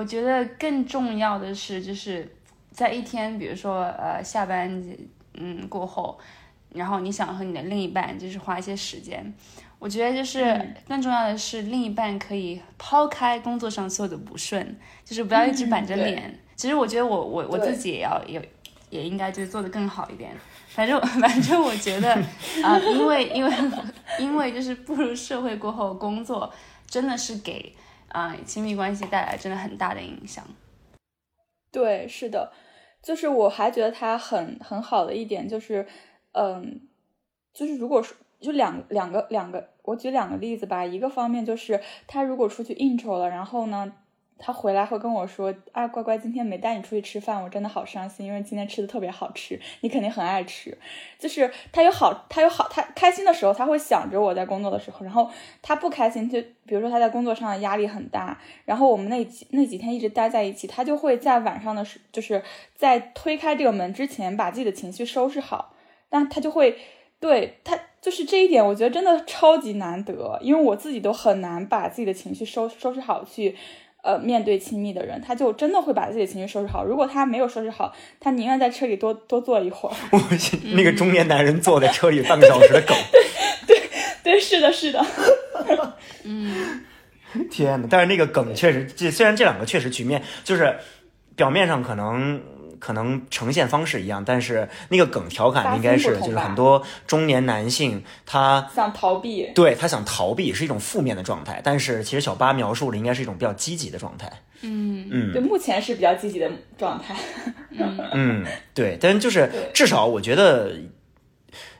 我觉得更重要的是，就是在一天，比如说呃下班嗯过后，然后你想和你的另一半就是花一些时间，我觉得就是嗯更重要的是另一半可以抛开工作上所有的不顺，就是不要一直板着脸。其实我觉得我我我自己也要也也应该就是做的更好一点。反正 反正我觉得啊、因为因为因为就是步入社会过后，工作真的是给啊、亲密关系带来真的很大的影响。对，是的，就是我还觉得他很很好的一点就是，嗯，就是如果说就两两个两个，我举两个例子吧。一个方面就是他如果出去应酬了，然后呢，他回来会跟我说啊，乖乖，今天没带你出去吃饭，我真的好伤心，因为今天吃的特别好吃，你肯定很爱吃。就是他有好，他有好，他开心的时候他会想着我在工作的时候，然后他不开心，就比如说他在工作上的压力很大，然后我们那几那几天一直待在一起，他就会在晚上的时，就是在推开这个门之前把自己的情绪收拾好，但他就会对他就是这一点，我觉得真的超级难得，因为我自己都很难把自己的情绪收收拾好去。呃，面对亲密的人，他就真的会把自己的情绪收拾好。如果他没有收拾好，他宁愿在车里多多坐一会儿。我那个中年男人坐在车里 半个小时的梗，对，是的，是的，嗯天呐，但是那个梗确实，这虽然这两个确实局面就是表面上可能可能呈现方式一样，但是那个梗调侃应该是就是很多中年男性他想逃避。对他想逃避是一种负面的状态，但是其实小八描述的应该是一种比较积极的状态。嗯嗯对，目前是比较积极的状态。嗯，对，但就是至少我觉得，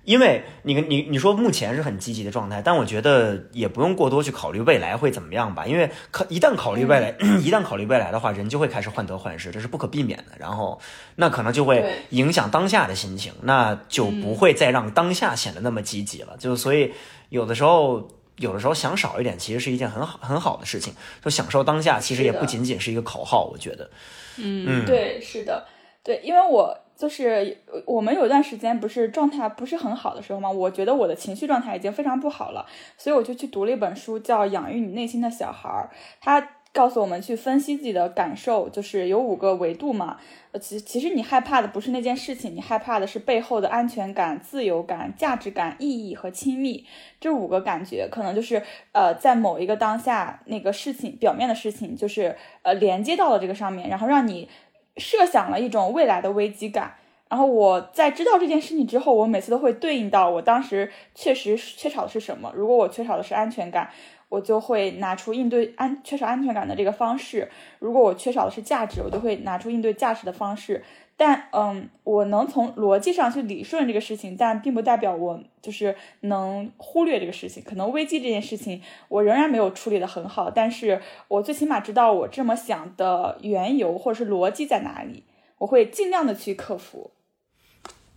因为你你你说目前是很积极的状态，但我觉得也不用过多去考虑未来会怎么样吧，因为考一旦考虑未来，一旦考虑未来的话，人就会开始患得患失，这是不可避免的。然后那可能就会影响当下的心情，那就不会再让当下显得那么积极了。就所以有的时候。有的时候想少一点，其实是一件很好很好的事情。就享受当下，其实也不仅仅是一个口号。我觉得，嗯对，是的，对，因为我就是我们有一段时间不是状态不是很好的时候嘛，我觉得我的情绪状态已经非常不好了，所以我就去读了一本书，叫《养育你内心的小孩儿》，它告诉我们去分析自己的感受，就是有五个维度嘛。呃，其其实你害怕的不是那件事情，你害怕的是背后的安全感、自由感、价值感、意义和亲密这五个感觉，可能就是呃，在某一个当下那个事情表面的事情，就是呃连接到了这个上面，然后让你设想了一种未来的危机感。然后我在知道这件事情之后，我每次都会对应到我当时确实缺少的是什么。如果我缺少的是安全感，我就会拿出应对安缺少安全感的这个方式；如果我缺少的是价值，我就会拿出应对价值的方式。但嗯，我能从逻辑上去理顺这个事情，但并不代表我就是能忽略这个事情。可能危机这件事情，我仍然没有处理得很好，但是我最起码知道我这么想的缘由或者是逻辑在哪里，我会尽量的去克服。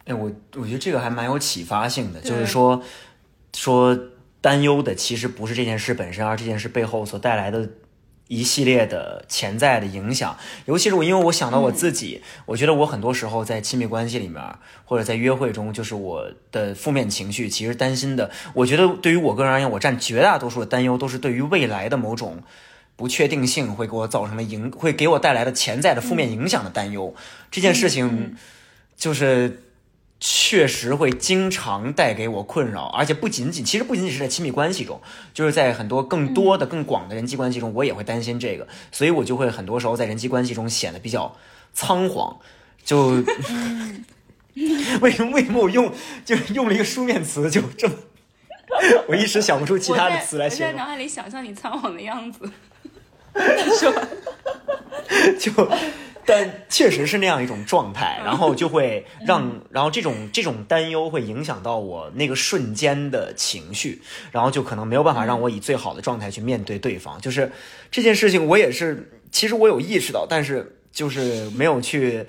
哎，我我觉得这个还蛮有启发性的，就是说说担忧的其实不是这件事本身，而这件事背后所带来的一系列的潜在的影响，尤其是我，因为我想到我自己，我觉得我很多时候在亲密关系里面或者在约会中，就是我的负面情绪，其实担心的，我觉得对于我个人而言，我占绝大多数的担忧都是对于未来的某种不确定性会给我造成的影，会给我带来的潜在的负面影响的担忧。这件事情就是。确实会经常带给我困扰，而且不仅仅，其实不仅仅是在亲密关系中，就是在很多更多的、更广的人际关系中，我也会担心这个，所以我就会很多时候在人际关系中显得比较仓皇。就 为什么为什么我用就用了一个书面词就这么，我一时想不出其他的词来形容。我在脑海里想象你仓皇的样子，说就。但确实是那样一种状态，然后就会让，然后这种这种担忧会影响到我那个瞬间的情绪，然后就可能没有办法让我以最好的状态去面对对方。就是这件事情，我也是，其实我有意识到，但是就是没有去。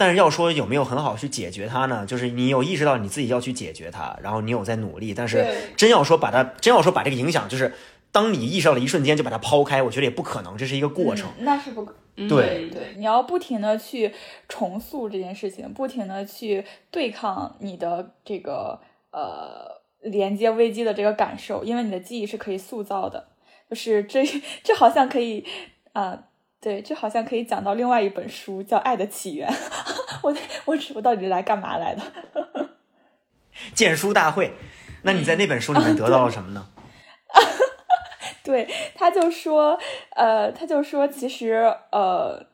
但是要说有没有很好去解决它呢？就是你有意识到你自己要去解决它，然后你有在努力，但是真要说把它，真要说把这个影响，就是当你意识到的一瞬间就把它抛开，我觉得也不可能，这是一个过程。那是不可。对对，你要不停的去重塑这件事情，不停的去对抗你的这个呃连接危机的这个感受，因为你的记忆是可以塑造的。就是这 这好像可以啊，对，这好像可以讲到另外一本书，叫《爱的起源》。我我我到底来干嘛来的？荐书大会。那你在那本书里面得到了什么呢？对，他就说，呃，他就说，其实，呃，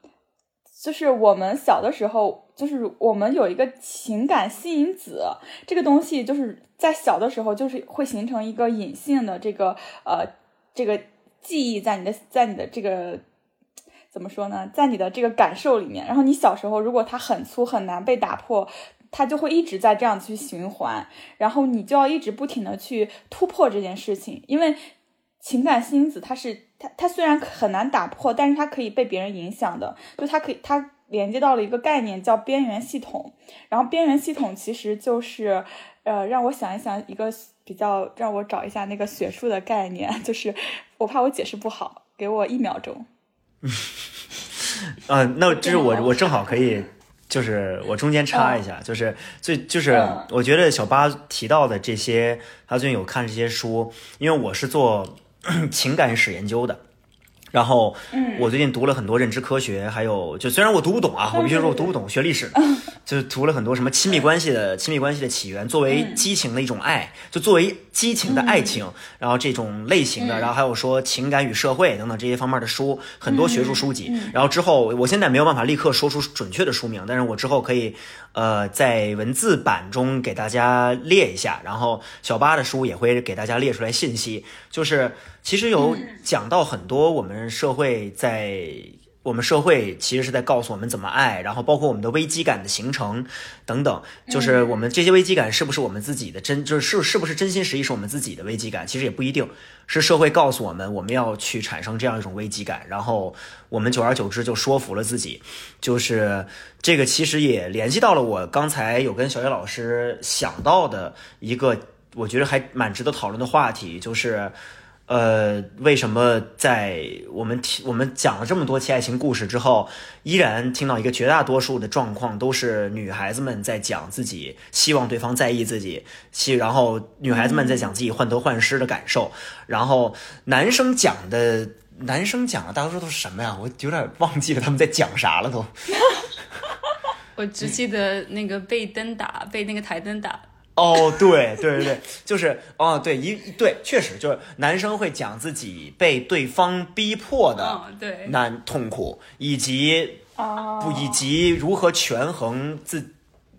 就是我们小的时候，就是我们有一个情感吸引子，这个东西就是在小的时候，就是会形成一个隐性的这个，呃，这个记忆在你的，在你的这个怎么说呢，在你的这个感受里面。然后你小时候，如果它很粗很难被打破，它就会一直在这样去循环，然后你就要一直不停的去突破这件事情，因为。情感因子，它是它它虽然很难打破，但是它可以被别人影响的，就它可以它连接到了一个概念叫边缘系统，然后边缘系统其实就是，呃，让我想一想一个比较，让我找一下那个学术的概念，就是我怕我解释不好，给我一秒钟。嗯，那就是我我正好可以，就是我中间插一下，就是最就是我觉得小八提到的这些，他最近有看这些书，因为我是做。情感史研究的，然后我最近读了很多认知科学，还有就虽然我读不懂啊，我必须说我读不懂，学历史，就读了很多什么亲密关系的亲密关系的起源，作为激情的一种爱，就作为激情的爱情，然后这种类型的，然后还有说情感与社会等等这些方面的书，很多学术书籍。然后之后我现在没有办法立刻说出准确的书名，但是我之后可以呃在文字版中给大家列一下，然后小八的书也会给大家列出来信息，就是。其实有讲到很多，我们社会在我们社会其实是在告诉我们怎么爱，然后包括我们的危机感的形成等等，就是我们这些危机感是不是我们自己的真，就是是是不是真心实意是我们自己的危机感，其实也不一定。是社会告诉我们我们要去产生这样一种危机感，然后我们久而久之就说服了自己，就是这个其实也联系到了我刚才有跟小叶老师想到的一个我觉得还蛮值得讨论的话题，就是。呃，为什么在我们听我们讲了这么多期爱情故事之后，依然听到一个绝大多数的状况都是女孩子们在讲自己希望对方在意自己，希然后女孩子们在讲自己患得患失的感受，然后男生讲的男生讲的大多数都是什么呀？我有点忘记了他们在讲啥了都。我只记得那个被灯打，被那个台灯打。哦，对对对对，就是哦，对一对，确实就是男生会讲自己被对方逼迫的难痛苦，以及不以及如何权衡自，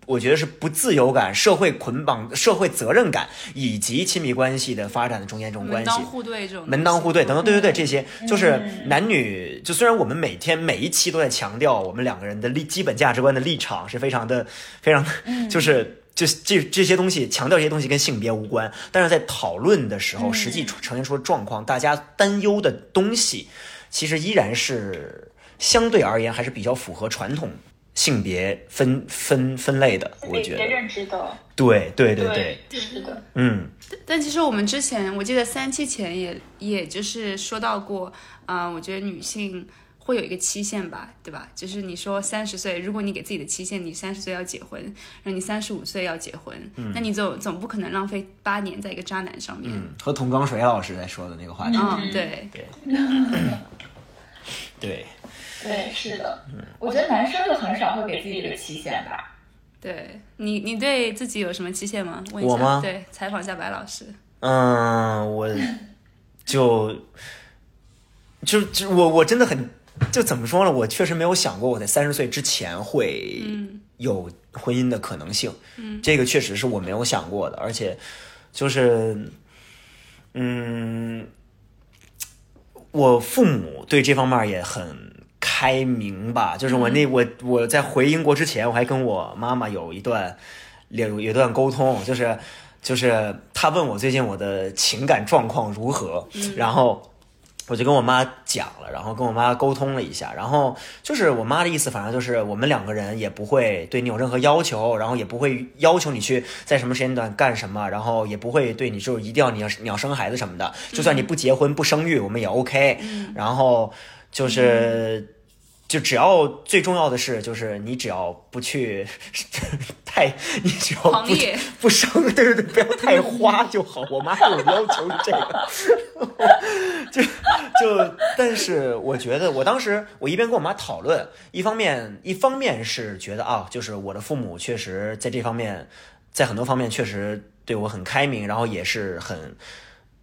我觉得是不自由感、社会捆绑、社会责任感，以及亲密关系的发展的中间这种关系，门当户对这种，门当户对等等，对对对，这些就是男女。就虽然我们每天每一期都在强调我们两个人的立基本价值观的立场是非常的非常，就是。就这这些东西强调这些东西跟性别无关，但是在讨论的时候，实际呈现出的状况，大家担忧的东西，其实依然是相对而言还是比较符合传统性别分分分类的，我觉得。认知的。对对对对，是的。嗯，但其实我们之前，我记得三期前也也就是说到过，啊，我觉得女性会有一个期限吧，对吧？就是你说三十岁，如果你给自己的期限，你三十岁要结婚，然后你三十五岁要结婚，那你总总不可能浪费八年在一个渣男上面。嗯，和童刚水老师在说的那个话题。嗯，对对 对对，是的。嗯，我觉得男生就很少会给自己这个期限吧。对你，你对自己有什么期限吗？问一我吗？对，采访一下白老师。嗯，我就就就我我真的很就怎么说呢？我确实没有想过我在三十岁之前会有婚姻的可能性。嗯，这个确实是我没有想过的，而且就是嗯，我父母对这方面也很。开明吧，就是我那我我在回英国之前，我还跟我妈妈有一段有有一段沟通，就是就是她问我最近我的情感状况如何，然后我就跟我妈讲了，然后跟我妈沟通了一下，然后就是我妈的意思，反正就是我们两个人也不会对你有任何要求，然后也不会要求你去在什么时间段干什么，然后也不会对你就一定要你要你要生孩子什么的，就算你不结婚不生育，我们也 OK，然后就是。就只要最重要的是，就是你只要不去太，你只要不不生，对对对，不要太花就好。我妈有要求这个，就就，但是我觉得，我当时我一边跟我妈讨论，一方面一方面是觉得啊，就是我的父母确实在这方面，在很多方面确实对我很开明，然后也是很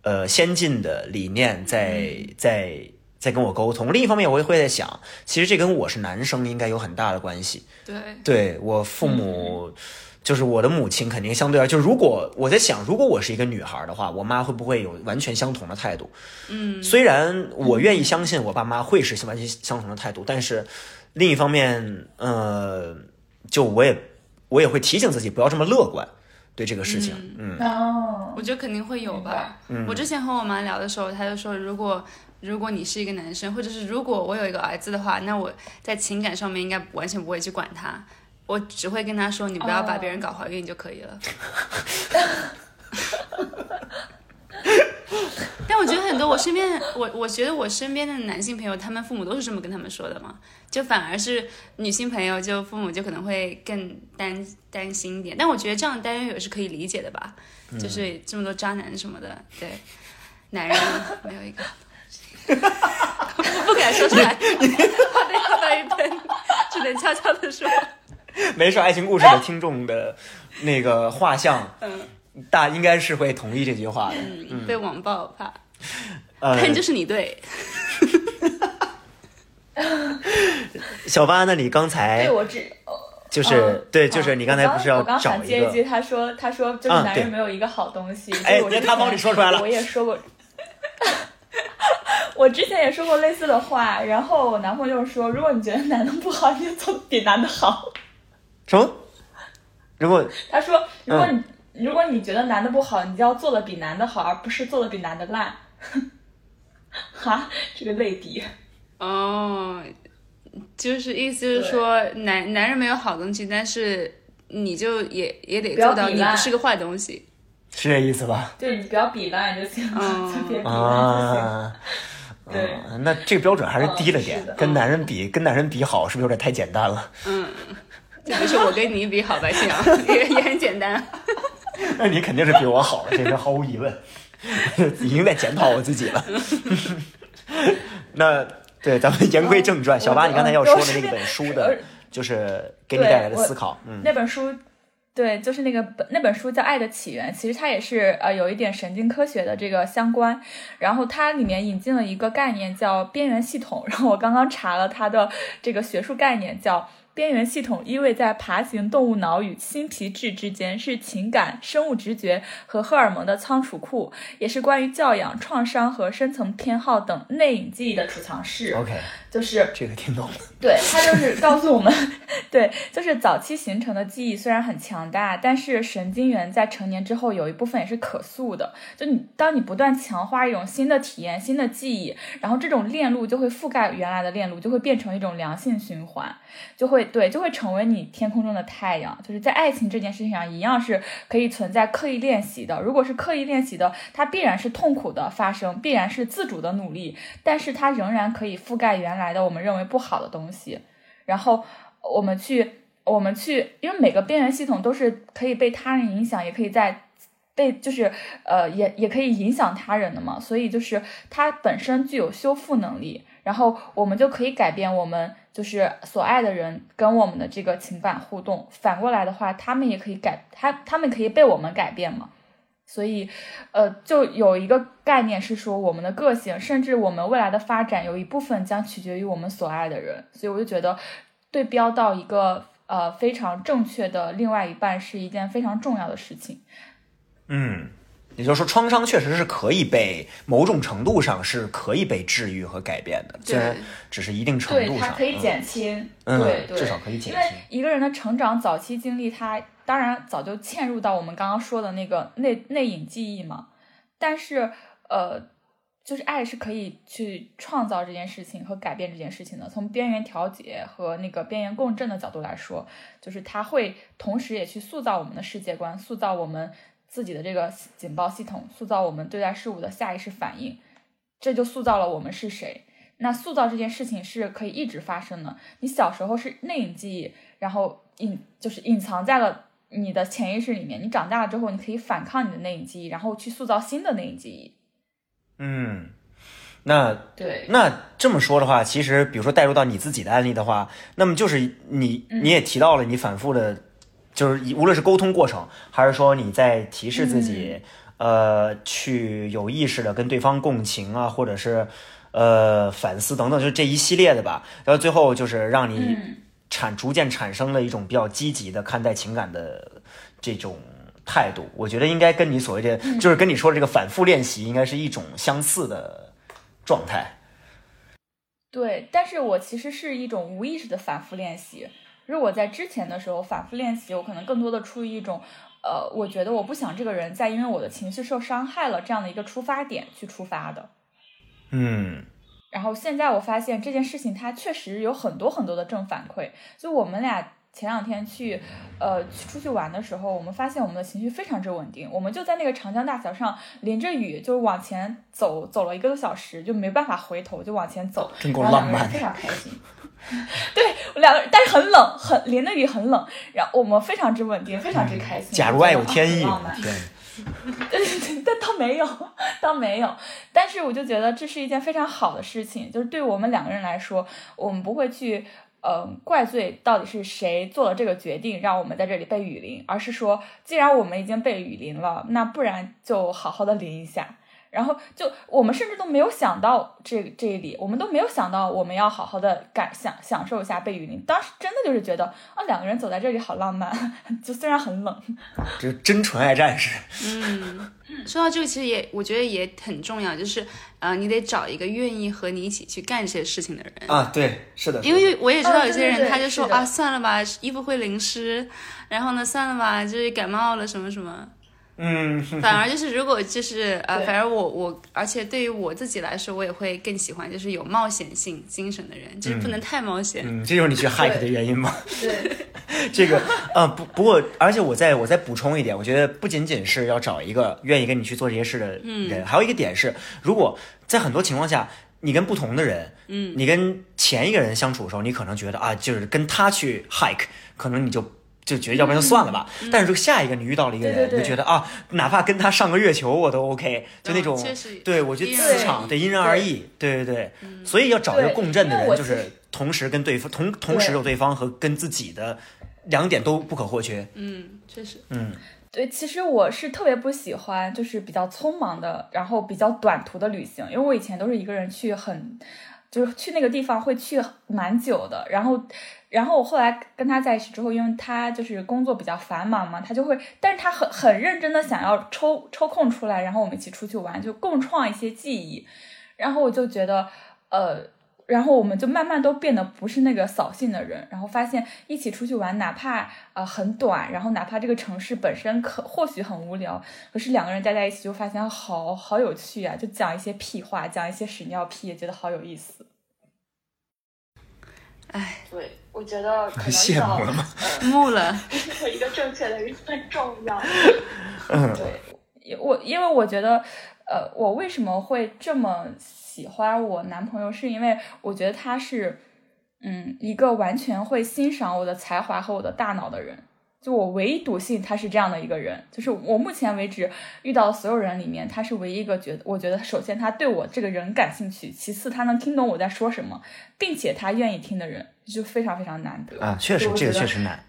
呃先进的理念在在。在跟我沟通。另一方面，我也会在想，其实这跟我是男生应该有很大的关系。对，对我父母，就是我的母亲，肯定相对而就如果我在想，如果我是一个女孩的话，我妈会不会有完全相同的态度？嗯，虽然我愿意相信我爸妈会是完全相同的态度，但是另一方面，呃，就我也我也会提醒自己不要这么乐观对这个事情。嗯，哦，我觉得肯定会有吧。嗯，我之前和我妈聊的时候，她就说，如果如果你是一个男生，或者是如果我有一个儿子的话，那我在情感上面应该完全不会去管他，我只会跟他说，你不要把别人搞怀孕就可以了。但我觉得很多我身边，我我觉得我身边的男性朋友，他们父母都是这么跟他们说的嘛，就反而是女性朋友，就父母就可能会更担担心一点。但我觉得这样担忧也是可以理解的吧，就是这么多渣男什么的，对，男人没有一个。不敢说出来，怕被他们一喷，只能悄悄的说。没事，爱情故事的听众的那个画像，嗯，大应该是会同意这句话的。嗯，被网暴怕，呃，喷就是你对。小八，那你刚才对我只就是对，就是你刚才不是要我刚找接一句，他说他说就是男人没有一个好东西。哎，别他帮你说出来了，我也说过。我之前也说过类似的话，然后我男朋友就说：“如果你觉得男的不好，你就做比男的好。”什么？如果 他说：“如果你如果你觉得男的不好，你就要做的比男的好，而不是做的比男的烂。”哈，这个类比。哦，就是意思就是说，男男人没有好东西，但是你就也也得做到，你不是个坏东西。是这意思吧？对你不要比烂就行了，就别比烂就行。对，那这个标准还是低了点，跟男人比，跟男人比好，是不是有点太简单了？嗯，这不是我跟你比好吧，行，也也很简单。那你肯定是比我好，这是毫无疑问，已经在检讨我自己了。那对，咱们言归正传，小八，你刚才要说的那本书的，就是给你带来的思考，嗯，那本书。对，就是那个本那本书叫《爱的起源》，其实它也是呃有一点神经科学的这个相关。然后它里面引进了一个概念叫边缘系统，然后我刚刚查了它的这个学术概念叫。边缘系统依偎在爬行动物脑与新皮质之间，是情感、生物直觉和荷尔蒙的仓储库，也是关于教养、创伤和深层偏好等内隐记忆的储藏室。OK，就是这个听懂了。对，他就是告诉我们，对，就是早期形成的记忆虽然很强大，但是神经元在成年之后有一部分也是可塑的。就你当你不断强化一种新的体验、新的记忆，然后这种链路就会覆盖原来的链路，就会变成一种良性循环，就会。会对，就会成为你天空中的太阳。就是在爱情这件事情上，一样是可以存在刻意练习的。如果是刻意练习的，它必然是痛苦的发生，必然是自主的努力，但是它仍然可以覆盖原来来的我们认为不好的东西。然后我们去，我们去，因为每个边缘系统都是可以被他人影响，也可以在。被就是呃也也可以影响他人的嘛，所以就是它本身具有修复能力，然后我们就可以改变我们就是所爱的人跟我们的这个情感互动。反过来的话，他们也可以改他他们可以被我们改变嘛。所以呃，就有一个概念是说，我们的个性甚至我们未来的发展有一部分将取决于我们所爱的人。所以我就觉得对标到一个呃非常正确的另外一半是一件非常重要的事情。嗯，也就是说，创伤确实是可以被某种程度上是可以被治愈和改变的，虽然只是一定程度上，它可以减轻，嗯，对，至少可以减轻。因为一个人的成长早期经历，他当然早就嵌入到我们刚刚说的那个内内隐记忆嘛。但是，呃，就是爱是可以去创造这件事情和改变这件事情的。从边缘调节和那个边缘共振的角度来说，就是它会同时也去塑造我们的世界观，塑造我们。自己的这个警报系统塑造我们对待事物的下意识反应，这就塑造了我们是谁。那塑造这件事情是可以一直发生的。你小时候是内隐记忆，然后隐就是隐藏在了你的潜意识里面。你长大了之后，你可以反抗你的内隐记忆，然后去塑造新的内隐记忆。嗯，那对，那这么说的话，其实比如说带入到你自己的案例的话，那么就是你你也提到了你反复的。就是无论是沟通过程，还是说你在提示自己，呃，去有意识的跟对方共情啊，或者是呃反思等等，就是这一系列的吧。然后最后就是让你产逐渐产生了一种比较积极的看待情感的这种态度。我觉得应该跟你所谓的，就是跟你说的这个反复练习，应该是一种相似的状态。对，但是我其实是一种无意识的反复练习。如果在之前的时候反复练习，我可能更多的出于一种，呃，我觉得我不想这个人再因为我的情绪受伤害了这样的一个出发点去出发的。嗯。然后现在我发现这件事情它确实有很多很多的正反馈。就我们俩前两天去，呃，出去玩的时候，我们发现我们的情绪非常之稳定。我们就在那个长江大桥上淋着雨，就往前走，走了一个多小时，就没办法回头，就往前走，真够浪漫，非常开心。对，两个人，但是很冷，很淋的雨很冷，然后我们非常之稳定，非常之开心。假如爱有天意，对，但倒没有，倒没有。但是我就觉得这是一件非常好的事情，就是对我们两个人来说，我们不会去，嗯，怪罪到底是谁做了这个决定，让我们在这里被雨淋，而是说，既然我们已经被雨淋了，那不然就好好的淋一下。然后就我们甚至都没有想到这这一里，我们都没有想到我们要好好的感享享受一下被雨淋。当时真的就是觉得啊，两个人走在这里好浪漫，就虽然很冷，这真纯爱战士。嗯，说到这个，其实也我觉得也很重要，就是呃，你得找一个愿意和你一起去干这些事情的人啊。对，是的，因为我也知道有些人他就说啊，算了吧，衣服会淋湿，然后呢，算了吧，就是感冒了什么什么。嗯，反而就是如果就是呃，反而我我，而且对于我自己来说，我也会更喜欢就是有冒险性精神的人，就是不能太冒险。嗯，这就是你去 hike 的原因吗？对，这个啊不不过，而且我再我再补充一点，我觉得不仅仅是要找一个愿意跟你去做这些事的人，还有一个点是，如果在很多情况下，你跟不同的人，嗯，你跟前一个人相处的时候，你可能觉得啊，就是跟他去 hike，可能你就。就觉得要不然就算了吧。但是这个下一个你遇到了一个人，你就觉得啊，哪怕跟他上个月球我都 OK，就那种。对，我觉得磁场得因人而异。对对对，所以要找一个共振的人，就是同时跟对方同同时有对方和跟自己的两点都不可或缺。嗯，确实。嗯，对，其实我是特别不喜欢就是比较匆忙的，然后比较短途的旅行，因为我以前都是一个人去很。就是去那个地方会去蛮久的，然后，然后我后来跟他在一起之后，因为他就是工作比较繁忙嘛，他就会，但是他很很认真的想要抽抽空出来，然后我们一起出去玩，就共创一些记忆，然后我就觉得，呃。然后我们就慢慢都变得不是那个扫兴的人，然后发现一起出去玩，哪怕呃很短，然后哪怕这个城市本身可或许很无聊，可是两个人待在一起就发现好好有趣啊，就讲一些屁话，讲一些屎尿屁，也觉得好有意思。哎，对，我觉得可能 羡慕了吗呃木了，有 一个正确的人很重要。嗯对，我因为我觉得，呃，我为什么会这么喜欢我男朋友，是因为我觉得他是，嗯，一个完全会欣赏我的才华和我的大脑的人。就我唯一笃信他是这样的一个人，就是我目前为止遇到的所有人里面，他是唯一一个觉得，我觉得首先他对我这个人感兴趣，其次他能听懂我在说什么，并且他愿意听的人，就非常非常难得。啊，确实这个确实难。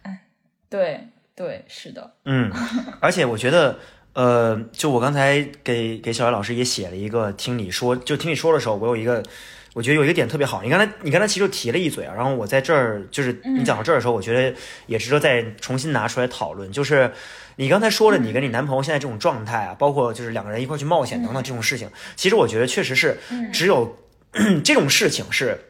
对对，是的，嗯，而且我觉得，呃，就我刚才给给小艾老师也写了一个，听你说，就听你说的时候，我有一个，我觉得有一个点特别好。你刚才你刚才其实提了一嘴啊，然后我在这儿就是你讲到这儿的时候，我觉得也值得再重新拿出来讨论。就是你刚才说了，你跟你男朋友现在这种状态啊，包括就是两个人一块儿去冒险等等这种事情，其实我觉得确实是只有 这种事情是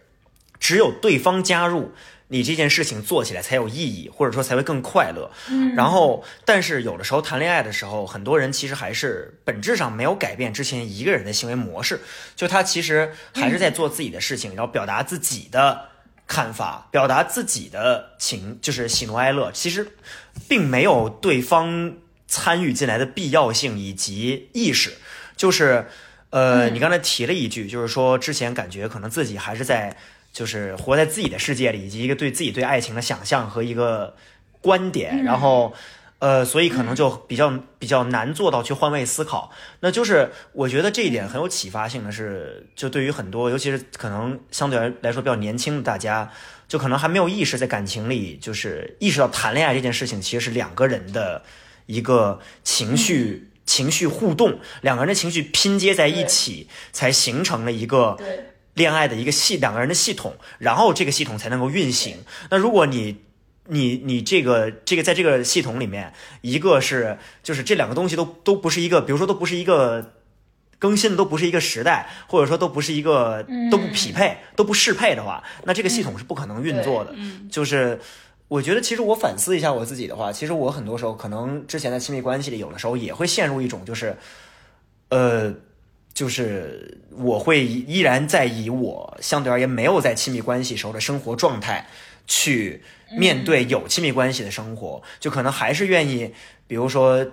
只有对方加入。你这件事情做起来才有意义，或者说才会更快乐。嗯然后，但是有的时候谈恋爱的时候，很多人其实还是本质上没有改变之前一个人的行为模式，就他其实还是在做自己的事情，然后表达自己的看法，表达自己的情，就是喜怒哀乐，其实并没有对方参与进来的必要性以及意识，就是。呃，你刚才提了一句，就是说之前感觉可能自己还是在，就是活在自己的世界里，以及一个对自己对爱情的想象和一个观点，然后，呃，所以可能就比较比较难做到去换位思考。那就是我觉得这一点很有启发性的是，就对于很多，尤其是可能相对来来说比较年轻的大家，就可能还没有意识在感情里，就是意识到谈恋爱这件事情其实是两个人的一个情绪。情绪互动，两个人的情绪拼接在一起，才形成了一个对恋爱的一个系两个人的系统，然后这个系统才能够运行。那如果你你你这个这个在这个系统里面，一个是就是这两个东西都都不是一个，比如说都不是一个更新的都不是一个时代，或者说都不是一个都不匹配、都不适配的话，那这个系统是不可能运作的。就是我觉得，其实我反思一下我自己的话，其实我很多时候可能之前在亲密关系里，有的时候也会陷入一种就是，呃，就是我会依然在以我相对而言没有在亲密关系时候的生活状态去面对有亲密关系的生活，就可能还是愿意，比如说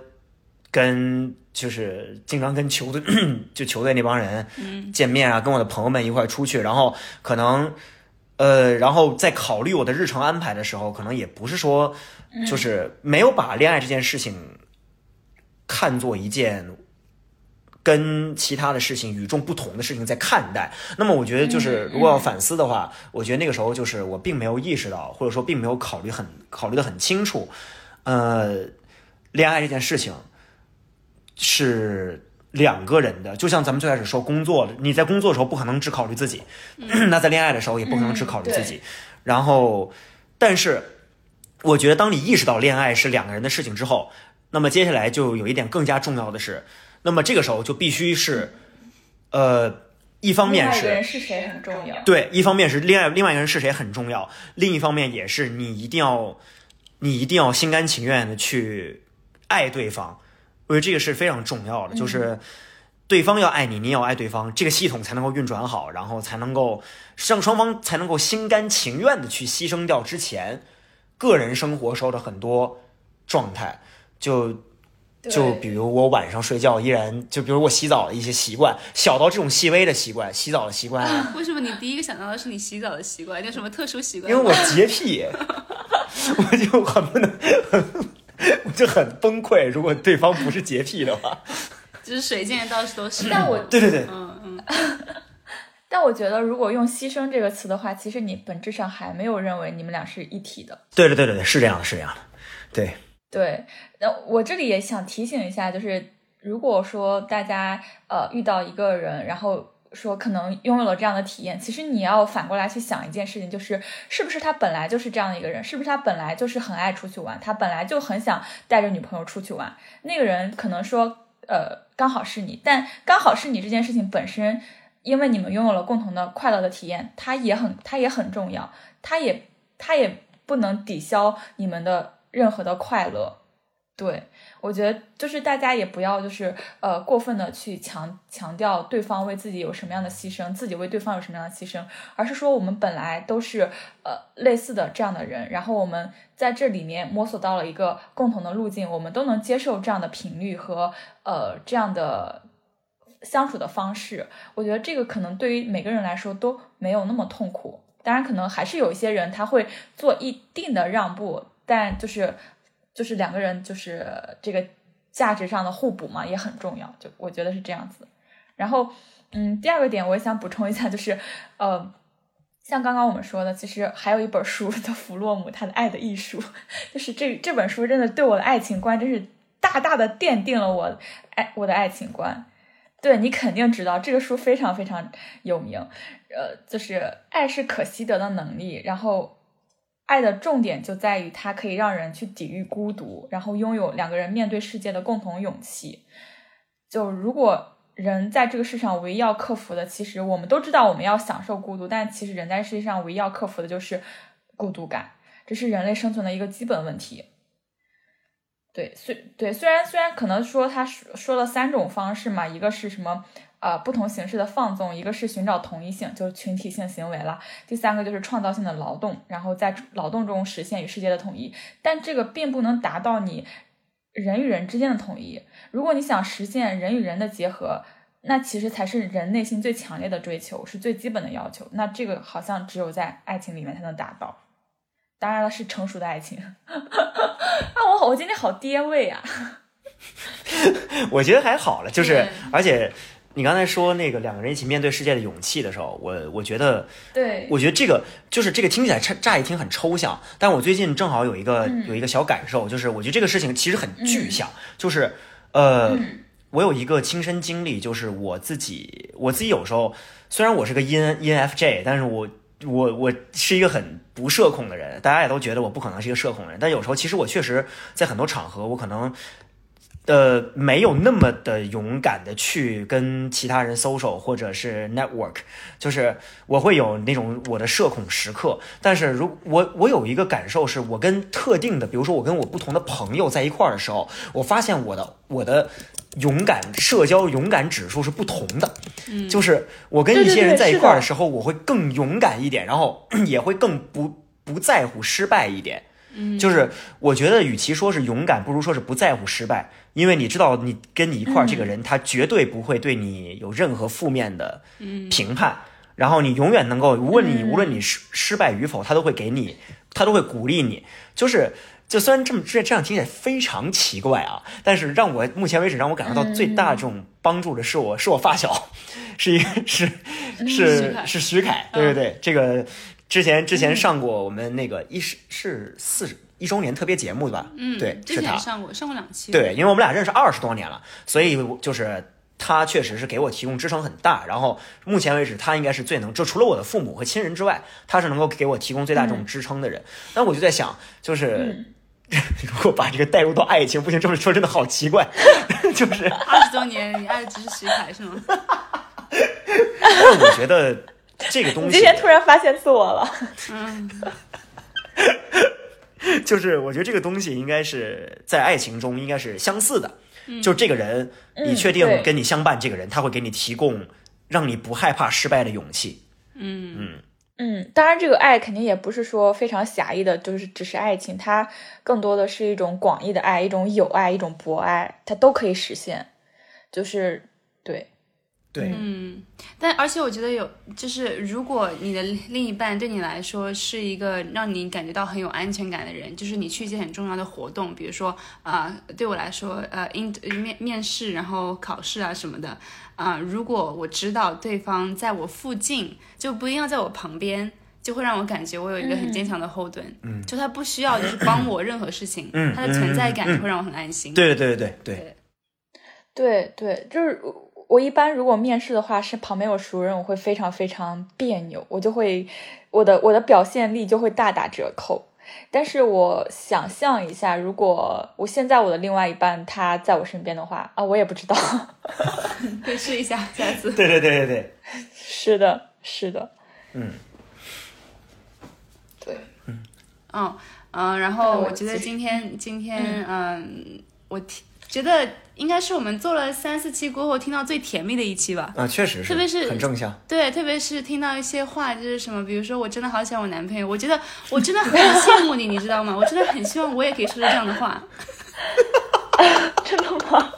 跟就是经常跟球队 就球队那帮人见面啊，跟我的朋友们一块出去，然后可能。呃，然后在考虑我的日程安排的时候，可能也不是说，就是没有把恋爱这件事情看作一件跟其他的事情与众不同的事情在看待。那么，我觉得就是如果要反思的话，我觉得那个时候就是我并没有意识到，或者说并没有考虑很考虑的很清楚，呃，恋爱这件事情是。两个人的，就像咱们最开始说工作的，你在工作的时候不可能只考虑自己，那在恋爱的时候也不可能只考虑自己。然后，但是我觉得当你意识到恋爱是两个人的事情之后，那么接下来就有一点更加重要的是，那么这个时候就必须是，呃，一方面另外一个人是是谁很重要。对，一方面是另外另外一个人是谁很重要，另一方面也是你一定要你一定要心甘情愿的去爱对方。我觉得这个是非常重要的，就是对方要爱你，你也要爱对方，这个系统才能够运转好，然后才能够让双方才能够心甘情愿的去牺牲掉之前个人生活时候的很多状态，就就比如我晚上睡觉依然，就比如我洗澡的一些习惯，小到这种细微的习惯，洗澡的习惯啊，为什么你第一个想到的是你洗澡的习惯？你有什么特殊习惯？因 为我洁癖，我就很不能，我就很崩溃。如果对方不是洁癖的话，就是水溅的到处都是。但我 对对对，嗯嗯，但我觉得，如果用“牺牲”这个词的话，其实你本质上还没有认为你们俩是一体的。对对对对对，是这样的，是这样的，对，对，那我这里也想提醒一下，就是如果说大家呃遇到一个人，然后说可能拥有了这样的体验，其实你要反过来去想一件事情，就是是不是他本来就是这样的一个人，是不是他本来就是很爱出去玩，他本来就很想带着女朋友出去玩，那个人可能说呃刚好是你，但刚好是你这件事情本身。因为你们拥有了共同的快乐的体验，他也很他也很重要，他也他也不能抵消你们的任何的快乐。对，我觉得就是大家也不要就是呃过分的去强强调对方为自己有什么样的牺牲，自己为对方有什么样的牺牲，而是说我们本来都是呃类似的这样的人，然后我们在这里面摸索到了一个共同的路径，我们都能接受这样的频率和呃这样的相处的方式。我觉得这个可能对于每个人来说都没有那么痛苦。当然，可能还是有一些人他会做一定的让步，但就是就是两个人就是这个价值上的互补嘛，也很重要。就我觉得是这样子。然后，嗯，第二个点我也想补充一下，就是呃，像刚刚我们说的，其实还有一本书叫弗洛姆他的《爱的艺术》，就是这这本书真的对我的爱情观真是大大的奠定了我爱我的爱情观。对你肯定知道这个书非常非常有名，呃，就是爱是可习得的能力，然后爱的重点就在于它可以让人去抵御孤独，然后拥有两个人面对世界的共同勇气。就如果人在这个世上唯一要克服的，其实我们都知道我们要享受孤独，但其实人在世界上唯一要克服的就是孤独感，这是人类生存的一个基本问题。对，虽对虽然虽然可能说他说说了三种方式嘛，一个是什么呃不同形式的放纵，一个是寻找同一性，就是群体性行为了，第三个就是创造性的劳动，然后在劳动中实现与世界的统一。但这个并不能达到你人与人之间的统一。如果你想实现人与人的结合，那其实才是人内心最强烈的追求，是最基本的要求。那这个好像只有在爱情里面才能达到。当然了，是成熟的爱情。啊，我好，我今天好爹味啊！我觉得还好了，就是而且你刚才说那个两个人一起面对世界的勇气的时候，我我觉得，对，我觉得这个就是这个听起来乍乍一听很抽象，但我最近正好有一个、嗯。有一个小感受，就是我觉得这个事情其实很具象，就是呃。嗯。我有一个亲身经历，就是我自己，我自己有时候虽然我是个 EN ENFJ，但是我我我是一个很不社恐的人，大家也都觉得我不可能是一个社恐的人，但有时候其实我确实在很多场合，我可能呃没有那么的勇敢的去跟其他人 social 或者是 network，就是我会有那种我的社恐时刻，但是如我我有一个感受是，我跟特定的，比如说我跟我不同的朋友在一块儿的时候，我发现我的我的勇敢社交勇敢指数是不同的，嗯，就是我跟一些人在一块儿的时候，我会更勇敢一点，然后也会更不不在乎失败一点。嗯，就是我觉得，与其说是勇敢，不如说是不在乎失败，因为你知道，你跟你一块儿这个人，他绝对不会对你有任何负面的评判，然后你永远能够，无论你无论你失失败与否，他都会给你，他都会鼓励你。就是，就虽然这么这这样听起来非常奇怪啊，但是让我目前为止让我感受到最大的这种帮助的是我是我发小，是一个是是是徐凯，对对对，这个之前之前上过我们那个一是是四十一周年特别节目对吧？嗯，对，之前。上过上过两期，对，因为我们俩认识二十多年了，所以就是他确实是给我提供支撑很大。然后目前为止，他应该是最能，就除了我的父母和亲人之外，他是能够给我提供最大这种支撑的人。那我就在想，就是。如果把这个带入到爱情，不行，这么说真的好奇怪，就是，二十多年你爱的只是徐凯是吗？但我觉得这个东西你今天突然发现自我了。嗯，就是我觉得这个东西应该是在爱情中应该是相似的，就这个人，你嗯确定跟你相伴，这个人他会给你提供让你不害怕失败的勇气。嗯嗯，当然，这个爱肯定也不是说非常狭义的，就是只是爱情，它更多的是一种广义的爱，一种友爱，一种博爱，它都可以实现。就是对，对，嗯，但而且我觉得有，就是如果你的另一半对你来说是一个让你感觉到很有安全感的人，就是你去一些很重要的活动，比如说啊、对我来说，呃，应面面试，然后考试啊什么的，啊、如果我知道对方在我附近，就不一定要在我旁边。就会让我感觉我有一个很坚强的后盾，嗯，就他不需要就是帮我任何事情，嗯他的存在感就会让我很安心。对对对对。对，对对，就是我一般如果面试的话，是旁边有熟人，我会非常非常别扭，我就会我的我的表现力就会大打折扣。但是我想象一下，如果我现在我的另外一半他在我身边的话啊，我也不知道。可以试一下，下次。对对对对对，是的，是的，嗯，对，嗯，嗯，然后我觉得今天今天嗯，我听觉得应该是我们做了三四期过后听到最甜蜜的一期吧。啊，确实是，特别是很正向。对，特别是听到一些话，就是什么，比如说我真的好喜欢我男朋友，我觉得我真的很羡慕你，你知道吗？我真的很希望我也可以说出这样的话。真的吗？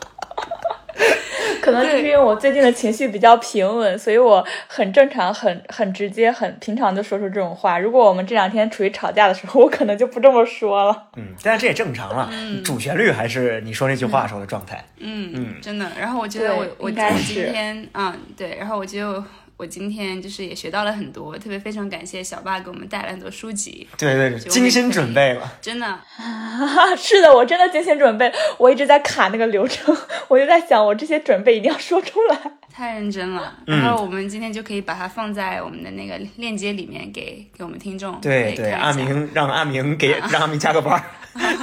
可能就是因为我最近的情绪比较平稳，所以我很正常、很很直接、很平常的说出这种话。如果我们这两天处于吵架的时候，我可能就不这么说了。嗯，但是这也正常了。嗯，主旋律还是你说那句话时候的状态。嗯嗯，真的。然后我觉得我我我今天啊，对，然后我就。我今天就是也学到了很多，特别非常感谢小爸给我们带来很多书籍。对对，精心准备了，真的。是的，我真的精心准备，我一直在卡那个流程，我就在想，我这些准备一定要说出来。太认真了，然后我们今天就可以把它放在我们的那个链接里面，给给我们听众。对对，阿明让阿明给 让阿明加个班，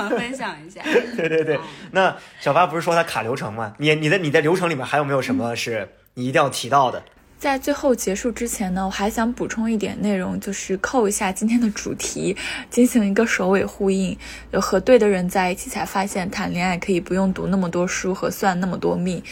分享一下。对对对，那小八不是说他卡流程吗？你你的你的流程里面还有没有什么是你一定要提到的？在最后结束之前呢，我还想补充一点内容，就是扣一下今天的主题，进行一个首尾呼应。有和对的人在一起，才发现谈恋爱可以不用读那么多书和算那么多命。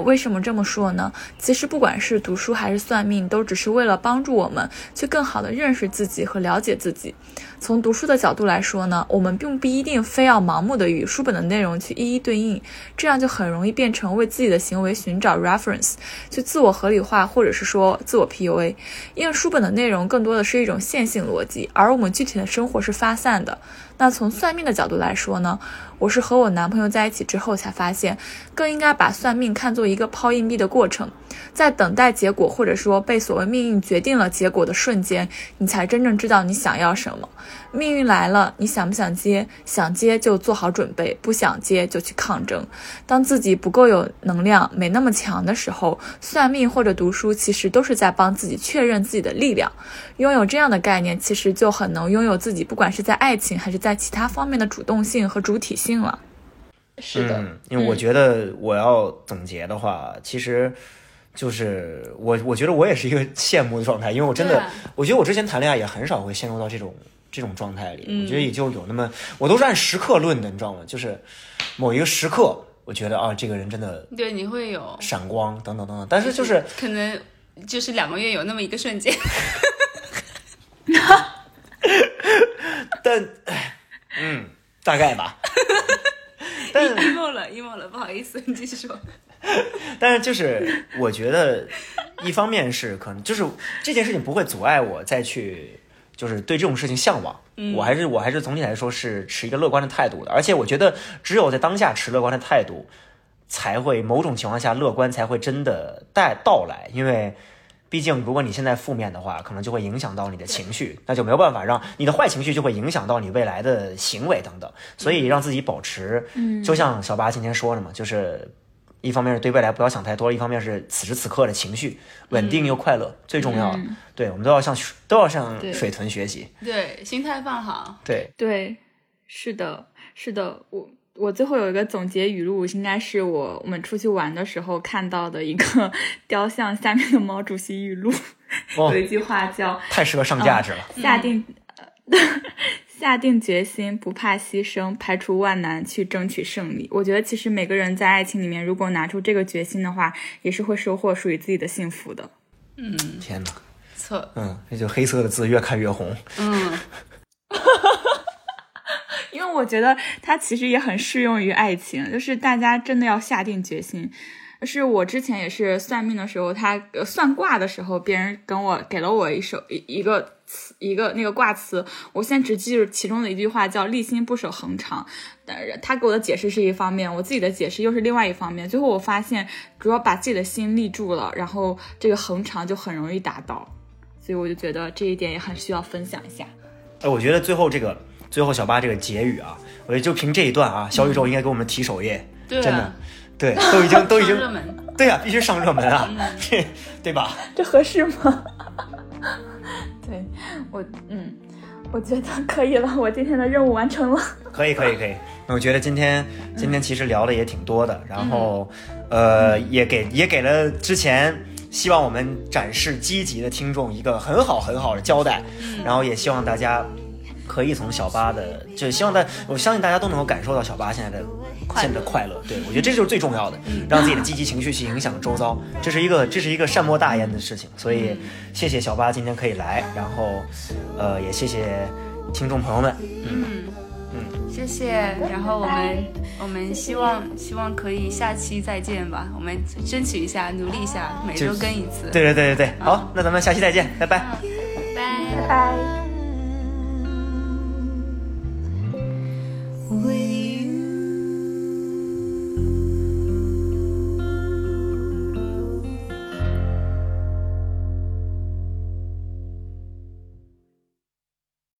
为什么这么说呢？其实不管是读书还是算命，都只是为了帮助我们去更好的认识自己和了解自己。从读书的角度来说呢，我们并不一定非要盲目的与书本的内容去一一对应，这样就很容易变成为自己的行为寻找 reference，去自我合理化或者是说自我 PUA。因为书本的内容更多的是一种线性逻辑，而我们具体的生活是发散的。那从算命的角度来说呢，我是和我男朋友在一起之后才发现，更应该把算命看作一个抛硬币的过程，在等待结果或者说被所谓命运决定了结果的瞬间，你才真正知道你想要什么。命运来了，你想不想接？想接就做好准备，不想接就去抗争。当自己不够有能量、没那么强的时候，算命或者读书其实都是在帮自己确认自己的力量。拥有这样的概念，其实就很能拥有自己，不管是在爱情还是在其他方面的主动性和主体性了。是的，因为我觉得我要总结的话，其实就是我，我觉得我也是一个羡慕的状态，因为我真的，我觉得我之前谈恋爱也很少会陷入到这种。这种状态里，我觉得也就有那么，我都是按时刻论的，你知道吗？就是某一个时刻，我觉得啊，这个人真的对你会有闪光等等等等，但是就是 可能就是两个月有那么一个瞬间，但嗯，大概吧。但 emo 了，emo 了，不好意思，你 继续说。但是就是我觉得，一方面是可能就是这件事情不会阻碍我再去。就是对这种事情向往，我还是我还是总体来说是持一个乐观的态度的，而且我觉得只有在当下持乐观的态度，才会某种情况下乐观才会真的带到来，因为毕竟如果你现在负面的话，可能就会影响到你的情绪，那就没有办法让你的坏情绪就会影响到你未来的行为等等，所以让自己保持，嗯就像小八今天说的嘛，就是。一方面是对未来不要想太多，一方面是此时此刻的情绪稳定又快乐最重要。对我们都要向都要向水豚学习，对心态放好。对对，是的，是的。我我最后有一个总结语录，应该是我我们出去玩的时候看到的一个 雕像下面的毛主席语录，有一句话叫“太适合上价值了”，下定。下定决心，不怕牺牲，排除万难去争取胜利。我觉得，其实每个人在爱情里面，如果拿出这个决心的话，也是会收获属于自己的幸福的。嗯，天哪，错，嗯，那就黑色的字越看越红。嗯，因为我觉得它其实也很适用于爱情，就是大家真的要下定决心。是我之前也是算命的时候，他算卦的时候，别人跟我给了我一首一一个词，一个那个卦词，我现在只记住其中的一句话，叫“立心不守恒长”。但是他给我的解释是一方面，我自己的解释又是另外一方面。最后我发现，主要把自己的心立住了，然后这个恒长就很容易达到。所以我就觉得这一点也很需要分享一下。哎，我觉得最后这个最后小八这个结语啊，我觉得就凭这一段啊，小宇宙应该给我们提首页，真的。对，都已经都已经，对呀，必须上热门啊，对 对吧？这合适吗？对我，嗯，我觉得可以了，我今天的任务完成了。可以可以可以，那我觉得今天今天其实聊的也挺多的，然后呃，也给也给了之前希望我们展示积极的听众一个很好很好的交代，然后也希望大家。可以从小八的，就希望大，我相信大家都能够感受到小八现在的现在的快乐。对我觉得这就是最重要的，让自己的积极情绪去影响周遭，这是一个这是一个善莫大焉的事情。所以谢谢小八今天可以来，然后呃也谢谢听众朋友们。嗯嗯，谢谢。然后我们我们希望希望可以下期再见吧，我们争取一下，努力一下，每周更一次。对对对对对，好，那咱们下期再见，拜拜。拜拜。We